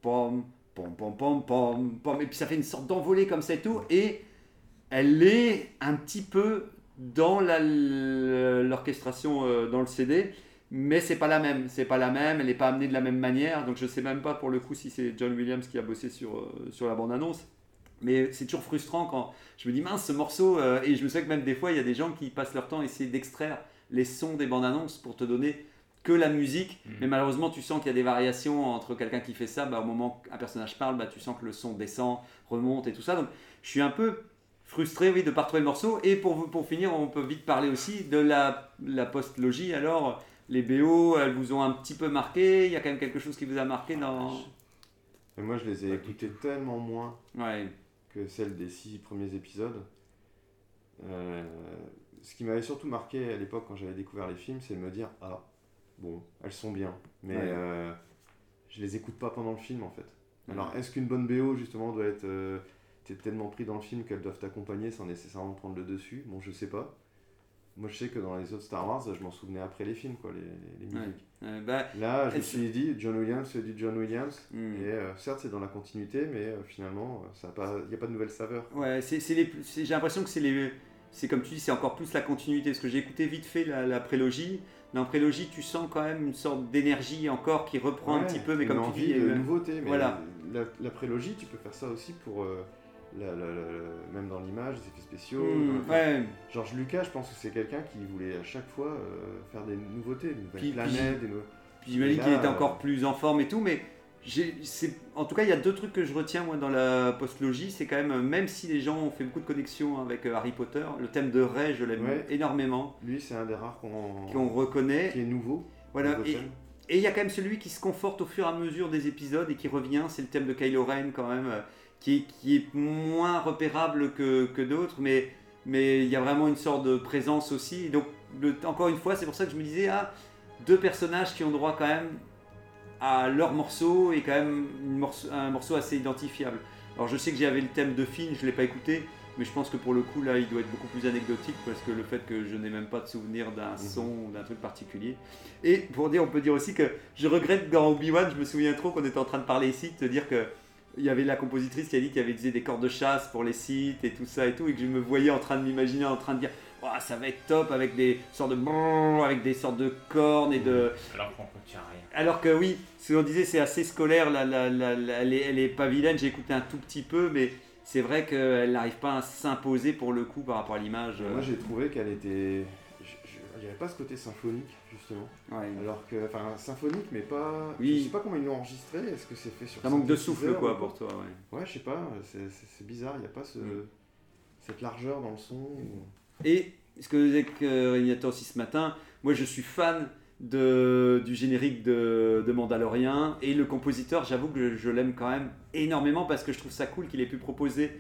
pom pom pom pom pom pom et puis ça fait une sorte d'envolée comme ça et tout et elle est un petit peu dans l'orchestration euh, dans le CD, mais c'est pas la même. C'est pas la même, elle n'est pas amenée de la même manière. Donc je sais même pas pour le coup si c'est John Williams qui a bossé sur, euh, sur la bande-annonce. Mais c'est toujours frustrant quand je me dis mince ce morceau euh, et je me souviens que même des fois il y a des gens qui passent leur temps à essayer d'extraire les sons des bandes annonces pour te donner que la musique. Mhm. Mais malheureusement tu sens qu'il y a des variations entre quelqu'un qui fait ça, bah, au moment qu'un personnage parle, bah, tu sens que le son descend, remonte et tout ça. Donc je suis un peu frustré oui, de ne pas retrouver le morceau. Et pour, pour finir, on peut vite parler aussi de la, la post-logie. Alors les BO, elles vous ont un petit peu marqué. Il y a quand même quelque chose qui vous a marqué dans... Et moi, je les ai Pas écoutés tellement moins Ouais. que celles des six premiers épisodes. Euh, ce qui m'avait surtout marqué à l'époque quand j'avais découvert les films, c'est de me dire Ah, bon, elles sont bien, mais Ouais. euh, je les écoute pas pendant le film en fait. Ouais. Alors, est-ce qu'une bonne BO justement doit être. euh, T'es tellement pris dans le film qu'elles doivent t'accompagner sans nécessairement prendre le dessus? Bon, je sais pas. Moi, je sais que dans les autres Star Wars, je m'en souvenais après les films, quoi, les, les- Ouais. musiques. Euh, bah, Là, je me suis dit, John Williams, c'est du John Williams. hmm. Et euh, certes, c'est dans la continuité, mais euh, finalement, il n'y a pas de nouvelle saveur. Ouais, c'est- j'ai l'impression que c'est les, c'est comme tu dis, c'est encore plus la continuité. Parce que j'ai écouté vite fait la, la prélogie. Dans prélogie, tu sens quand même une sorte d'énergie encore qui reprend un petit peu, mais comme tu dis, de nouveauté. Mais voilà. la, la prélogie, tu peux faire ça aussi pour euh, la- la- la- même dans l'image, les effets spéciaux. hmm, ouais, George Lucas, je pense que c'est quelqu'un qui voulait à chaque fois euh, faire des nouveautés, des nouvelles Puis- planètes, des Puis j'imagine qu'il était encore plus en forme et tout, mais en tout cas, il y a deux trucs que je retiens moi dans la postlogie, c'est quand même, euh, même si les gens ont fait beaucoup de connexions avec euh, Harry Potter, le thème de Ray, je l'aime Ouais. énormément, Lui, c'est un des rares qu'on reconnaît. qui est nouveau. Voilà, et il y a quand même celui qui se conforte au fur et à mesure des épisodes et qui revient, c'est le thème de Kylo Ren quand même, euh, qui, est- qui est moins repérable que, que d'autres, mais mais il y a vraiment une sorte de présence aussi. Et donc, le- encore une fois, c'est pour ça que je me disais, ah, deux personnages qui ont droit quand même à leur morceau et quand même une morceau- un morceau assez identifiable. Alors je sais que j'avais le thème de Finn, je ne l'ai pas écouté, mais je pense que pour le coup là il doit être beaucoup plus anecdotique parce que le fait que je n'ai même pas de souvenir d'un son ou d'un truc particulier. Et pour dire, on peut dire aussi que je regrette dans Obi-Wan, je me souviens trop qu'on était en train de parler ici, de te dire que il y avait la compositrice qui a dit qu'il y avait utilisé des cordes de chasse pour les sites et tout ça et tout, et que je me voyais en train de m'imaginer en train de dire Ouah, ça va être top avec des sortes de brrr, avec des sortes de cornes et de Alors qu'on retient rien. alors que oui, ce qu'on disait, c'est assez scolaire. La, la- la- la- elle, est, elle est pas vilaine. J'ai écouté un tout petit peu, mais c'est vrai qu'elle n'arrive pas à s'imposer pour le coup par rapport à l'image. Moi, j'ai trouvé qu'elle était. Il n'y avait pas ce côté symphonique, justement. Ouais. Alors que. Enfin, symphonique, mais pas. Oui. Je sais pas comment ils l'ont enregistré. Est-ce que c'est fait sur. Ça manque de souffle, ou quoi, pour toi. Ouais. Ouais, je sais pas. C'est bizarre. Il n'y a pas ce, Mm. cette largeur dans le son. ou- Et ce que disait que Régnator aussi ce matin, moi je suis fan du générique de, Mandalorian et le compositeur, j'avoue que je, l'aime quand même énormément parce que je trouve ça cool qu'il ait pu proposer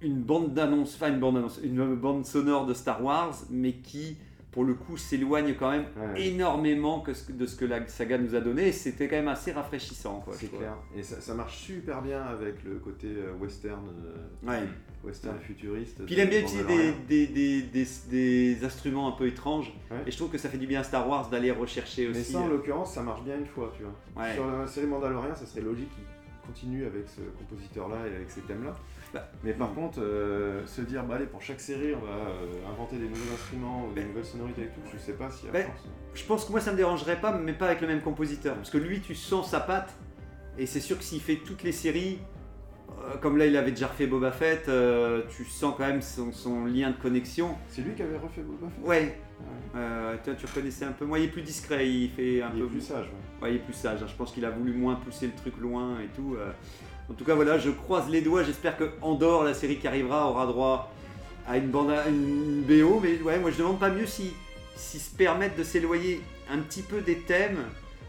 une bande d'annonce, enfin une bande sonore de Star Wars, mais qui pour le coup s'éloigne quand même Ouais. énormément que ce- de ce que la saga nous a donné et c'était quand même assez rafraîchissant. C'est clair. Et ça, ça marche super bien avec le côté euh, western, euh, Ouais. western Ouais. futuriste. Puis il aime bien utiliser des, des, des, des, des instruments un peu étranges. Et je trouve que ça fait du bien à Star Wars d'aller rechercher Mais aussi. ça, en euh, l'occurrence, ça marche bien une fois, tu vois. Sur la série Mandalorian, ça serait logique continue avec ce compositeur-là et avec ces thèmes-là. Bah, Mais par mm. contre, euh, se dire, bah allez, pour chaque série, on va euh, inventer des nouveaux instruments ou des nouvelles sonorités et tout, je sais pas s'il y a Mais- chance. Je pense que moi ça me dérangerait pas, mais pas avec le même compositeur. Parce que lui, tu sens sa patte. Et c'est sûr que s'il fait toutes les séries, comme là il avait déjà refait Boba Fett, euh, tu sens quand même son, son lien de connexion. C'est lui qui avait refait Boba Fett Ouais, Ouais. euh, tu reconnaissais un peu. Moi il est plus discret, il fait un Il peu est plus sage, ouais. Ouais, il est plus sage. hein. Je pense qu'il a voulu moins pousser le truc loin et tout. euh. En tout cas, voilà, je croise les doigts. J'espère que Andorre, la série qui arrivera, aura droit à une bande, à une BO. Mais ouais, moi je demande pas mieux si s'ils se permettent de s'éloigner un petit peu des thèmes.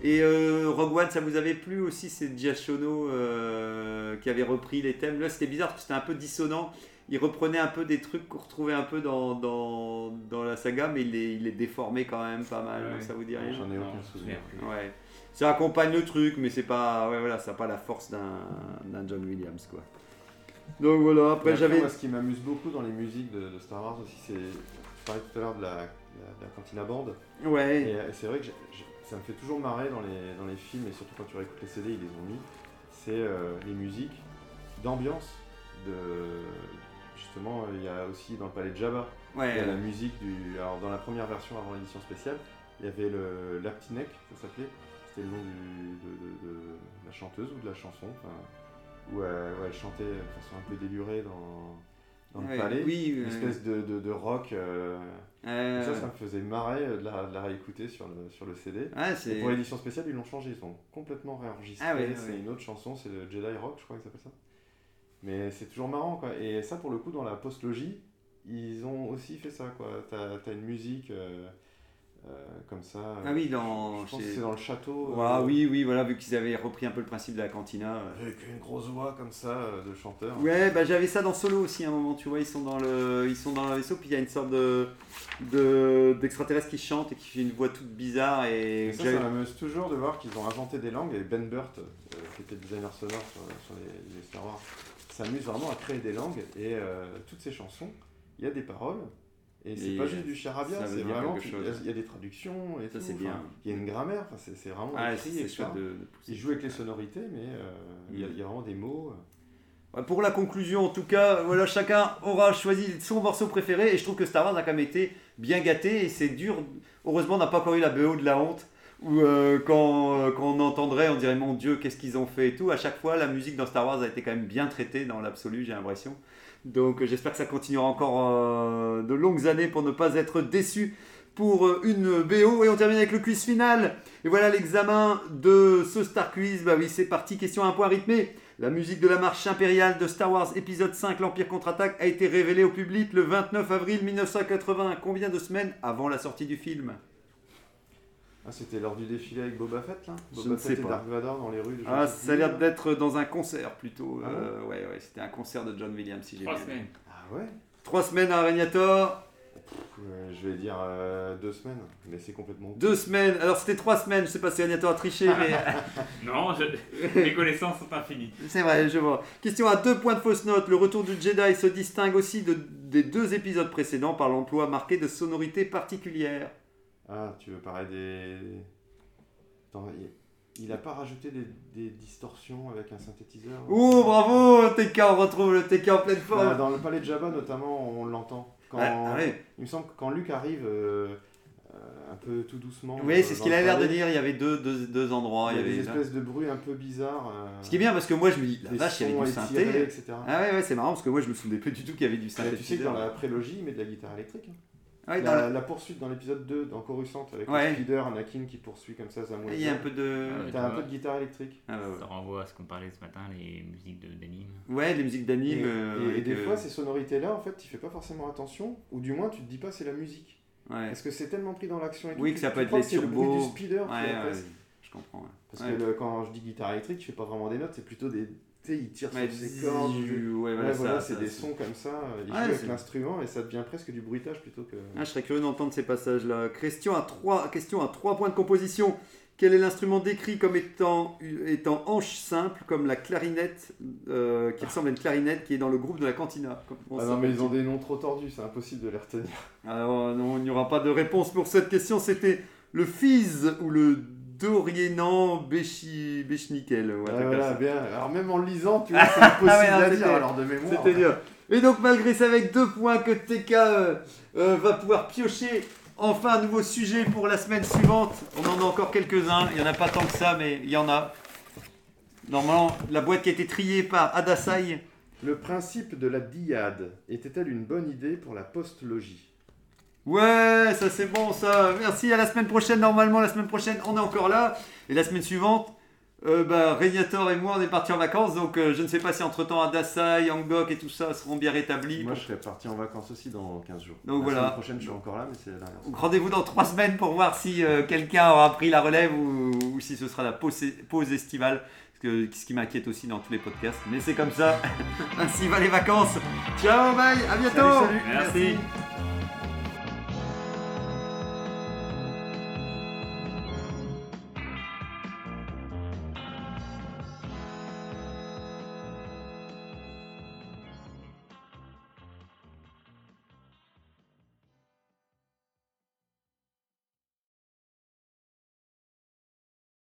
Et euh, Rogue One, ça vous avait plu aussi C'est Giacono euh, qui avait repris les thèmes? Là, c'était bizarre parce que c'était un peu dissonant. Il reprenait un peu des trucs qu'on retrouvait un peu dans, dans, dans la saga, mais il les, il les déformait quand même pas mal. Ouais. donc ça vous dit rien J'en ai aucun souvenir. Ouais. Ça accompagne le truc, mais c'est pas, ouais, voilà, ça n'a pas la force d'un d'un John Williams, quoi. Donc voilà, après après, j'avais. moi, ce qui m'amuse beaucoup dans les musiques de, de Star Wars aussi, c'est. Je parlais tout à l'heure de la, la, de la cantina band. Ouais. Et euh, c'est vrai que ça me fait toujours marrer dans les, dans les films, et surtout quand tu réécoutes les CD, ils les ont mis. C'est euh, les musiques d'ambiance. De, justement, il y a aussi dans le palais de Jabba, il y a la Ouais. musique du. Alors, dans la première version avant l'édition spéciale, il y avait le l'Aptinek, ça s'appelait. C'était le nom du- de, de- de la chanteuse ou de la chanson. où elle, où elle chantait de façon un peu délurée dans, dans Ouais, le palais. oui, Une espèce de, de, de rock. euh, Euh, Ça, ça me faisait marrer euh, de la, de la réécouter sur le, sur le CD. ouais, Et c'est. pour l'édition spéciale, ils l'ont changé, ils ont complètement réenregistré. Ah ouais, c'est ouais. une autre chanson, c'est le Jedi Rock, je crois que ça s'appelle ça. Mais c'est toujours marrant, quoi. Et ça, pour le coup, dans la post-logie, ils ont aussi fait ça, quoi. T'as as une musique euh, comme ça. Ah oui, dans. Je pense chez- que c'est dans le château. Ah euh, oui, oui, voilà, vu qu'ils avaient repris un peu le principe de la cantina. euh. Avec une grosse voix comme ça euh, de chanteur. Ouais, bah j'avais ça dans Solo aussi à un moment, tu vois, ils sont dans le, ils sont dans le vaisseau, puis il y a une sorte de, de d'extraterrestre qui chante et qui fait une voix toute bizarre et, ça, ça m'amuse toujours de voir qu'ils ont inventé des langues. Et Ben Burt, euh, qui était designer sonore sur, sur les, les Star Wars, s'amuse vraiment à créer des langues. Et euh, toutes ces chansons, il y a des paroles. Et c'est pas juste du charabia, c'est vraiment. quelque tu- chose. Il y a des traductions et Ça, tout. bien. Il y a une grammaire, c'est vraiment Ah, écrit, de, de. Il joue avec les sonorités, mais euh, il y, a- il y a vraiment des mots. euh. Pour la conclusion, en tout cas, voilà, chacun aura choisi son morceau préféré et je trouve que Star Wars a quand même été bien gâté et c'est dur. Heureusement, on n'a pas encore eu la BO de la honte où euh, quand, euh, quand on entendrait, on dirait mon Dieu, qu'est-ce qu'ils ont fait et tout. À chaque fois, la musique dans Star Wars a été quand même bien traitée dans l'absolu, j'ai l'impression. Donc euh, j'espère que ça continuera encore euh, de longues années pour ne pas être déçu pour euh, une BO et on termine avec le quiz final. Et voilà l'examen de ce Star Quiz. Bah oui, c'est parti, question à un point rythmé. La musique de la marche impériale de Star Wars épisode 5 L'Empire contre-attaque a été révélée au public le 29 avril 1980. Combien de semaines avant la sortie du film? Ah, c'était lors du défilé avec Boba Fett, là Je Boba ne Fett sais et pas. Dark Vador dans les rues de je Ah, ça a l'air d'être dans un concert plutôt. Ah Euh, ouais, ouais, c'était un concert de John Williams si j'ai Trois bien vu. semaines. Ah ouais Trois semaines à Régnator, Ouais, Je vais dire euh, deux semaines, mais c'est complètement. deux semaines. Alors c'était trois semaines, je sais pas si Régnator a triché, mais. *laughs* Non, je... mes connaissances sont infinies. *laughs* C'est vrai, je vois. Question à deux points de fausse note. Le retour du Jedi se distingue aussi de- des deux épisodes précédents par l'emploi marqué de sonorités particulières. Ah, tu veux parler des. Attends, il... il a pas rajouté des, des distorsions avec un synthétiseur Oh, bravo TK, on retrouve le TK en pleine Bah, forme. Dans le palais de Jabba, notamment, on l'entend. Quand... Ah, ah. Il me semble que quand Luke arrive euh, un peu tout doucement. Oui, euh, c'est ce qu'il avait l'air de dire. Il y avait deux, deux, deux endroits. Il y a il y des avait- espèces de bruits un peu bizarres. euh, Ce qui est bien parce que moi je me dis, la des vache, il y avait du synthé. etc. Ah ouais, ouais, c'est marrant parce que moi je me souvenais plus du tout qu'il y avait du Mais tu sais que dans la prélogie, il met de la guitare électrique. hein. Ah ouais, dans la, le- la poursuite dans l'épisode 2, dans Coruscant, avec Ouais. le speeder, Anakin qui poursuit comme ça Samuel. Il y a un peu de. Ah. T'as un peu de guitare électrique. Ah ouais. Ça renvoie à ce qu'on parlait ce matin, les musiques d'anime. Ouais, les musiques Et, d'anime. et- euh, et des euh, fois, ces sonorités-là, en fait, tu fais pas forcément attention, ou du moins, tu te dis pas c'est la musique. ouais. Parce que c'est tellement pris dans l'action et tout. Oui, que ça tu peut être les c'est le bruit turbos. du speeder. je comprends. ouais. Parce Ouais. que le- quand je dis guitare électrique, tu fais pas vraiment des notes, c'est plutôt des. Il tire sur ses cordes. ouais, voilà, c'est des sons comme ça. Il Ouais, joue avec l'instrument et ça devient presque du bruitage plutôt que. Ah, je serais curieux d'entendre ces passages-là. Question à trois, question à trois points de composition. Quel est l'instrument décrit comme étant, étant hanche simple, comme la clarinette, euh, qui ressemble à une clarinette qui est dans le groupe de la cantina? Ah non, mais ils ont des noms trop tordus, c'est impossible de les retenir. Alors non, il n'y aura pas de réponse pour cette question. C'était le Fiz ou le Béchi, Béchnickel. Ah, voilà, bien. Alors, même en le lisant, tu vois, c'est impossible *laughs* Ah ouais, non, à dire alors de mémoire. C'était dur. Et donc malgré ça, avec deux points que TK euh, euh, va pouvoir piocher enfin un nouveau sujet pour la semaine suivante. On en a encore quelques-uns. Il n'y en a pas tant que ça, mais il y en a. Normalement, la boîte qui a été triée par Adasai. Le principe de la dyade était-elle une bonne idée pour la postlogie? Ouais, ça c'est bon ça. Merci, à la semaine prochaine. Normalement, la semaine prochaine, on est encore là. Et la semaine suivante, euh, bah, Régnator et moi, on est partis en vacances. Donc euh, je ne sais pas si entre-temps Adasai, Angok et tout ça seront bien rétablis. Moi, je serais parti en vacances aussi dans 15 jours. Donc la voilà. semaine prochaine, je suis encore là, mais c'est la dernière. Donc, Rendez-vous dans trois semaines pour voir si euh, quelqu'un aura pris la relève ou, ou si ce sera la pause, pause estivale. Que, ce qui m'inquiète aussi dans tous les podcasts. Mais c'est comme ça. *laughs* Ainsi va les vacances. Ciao, bye, à bientôt. Salut, salut. Merci.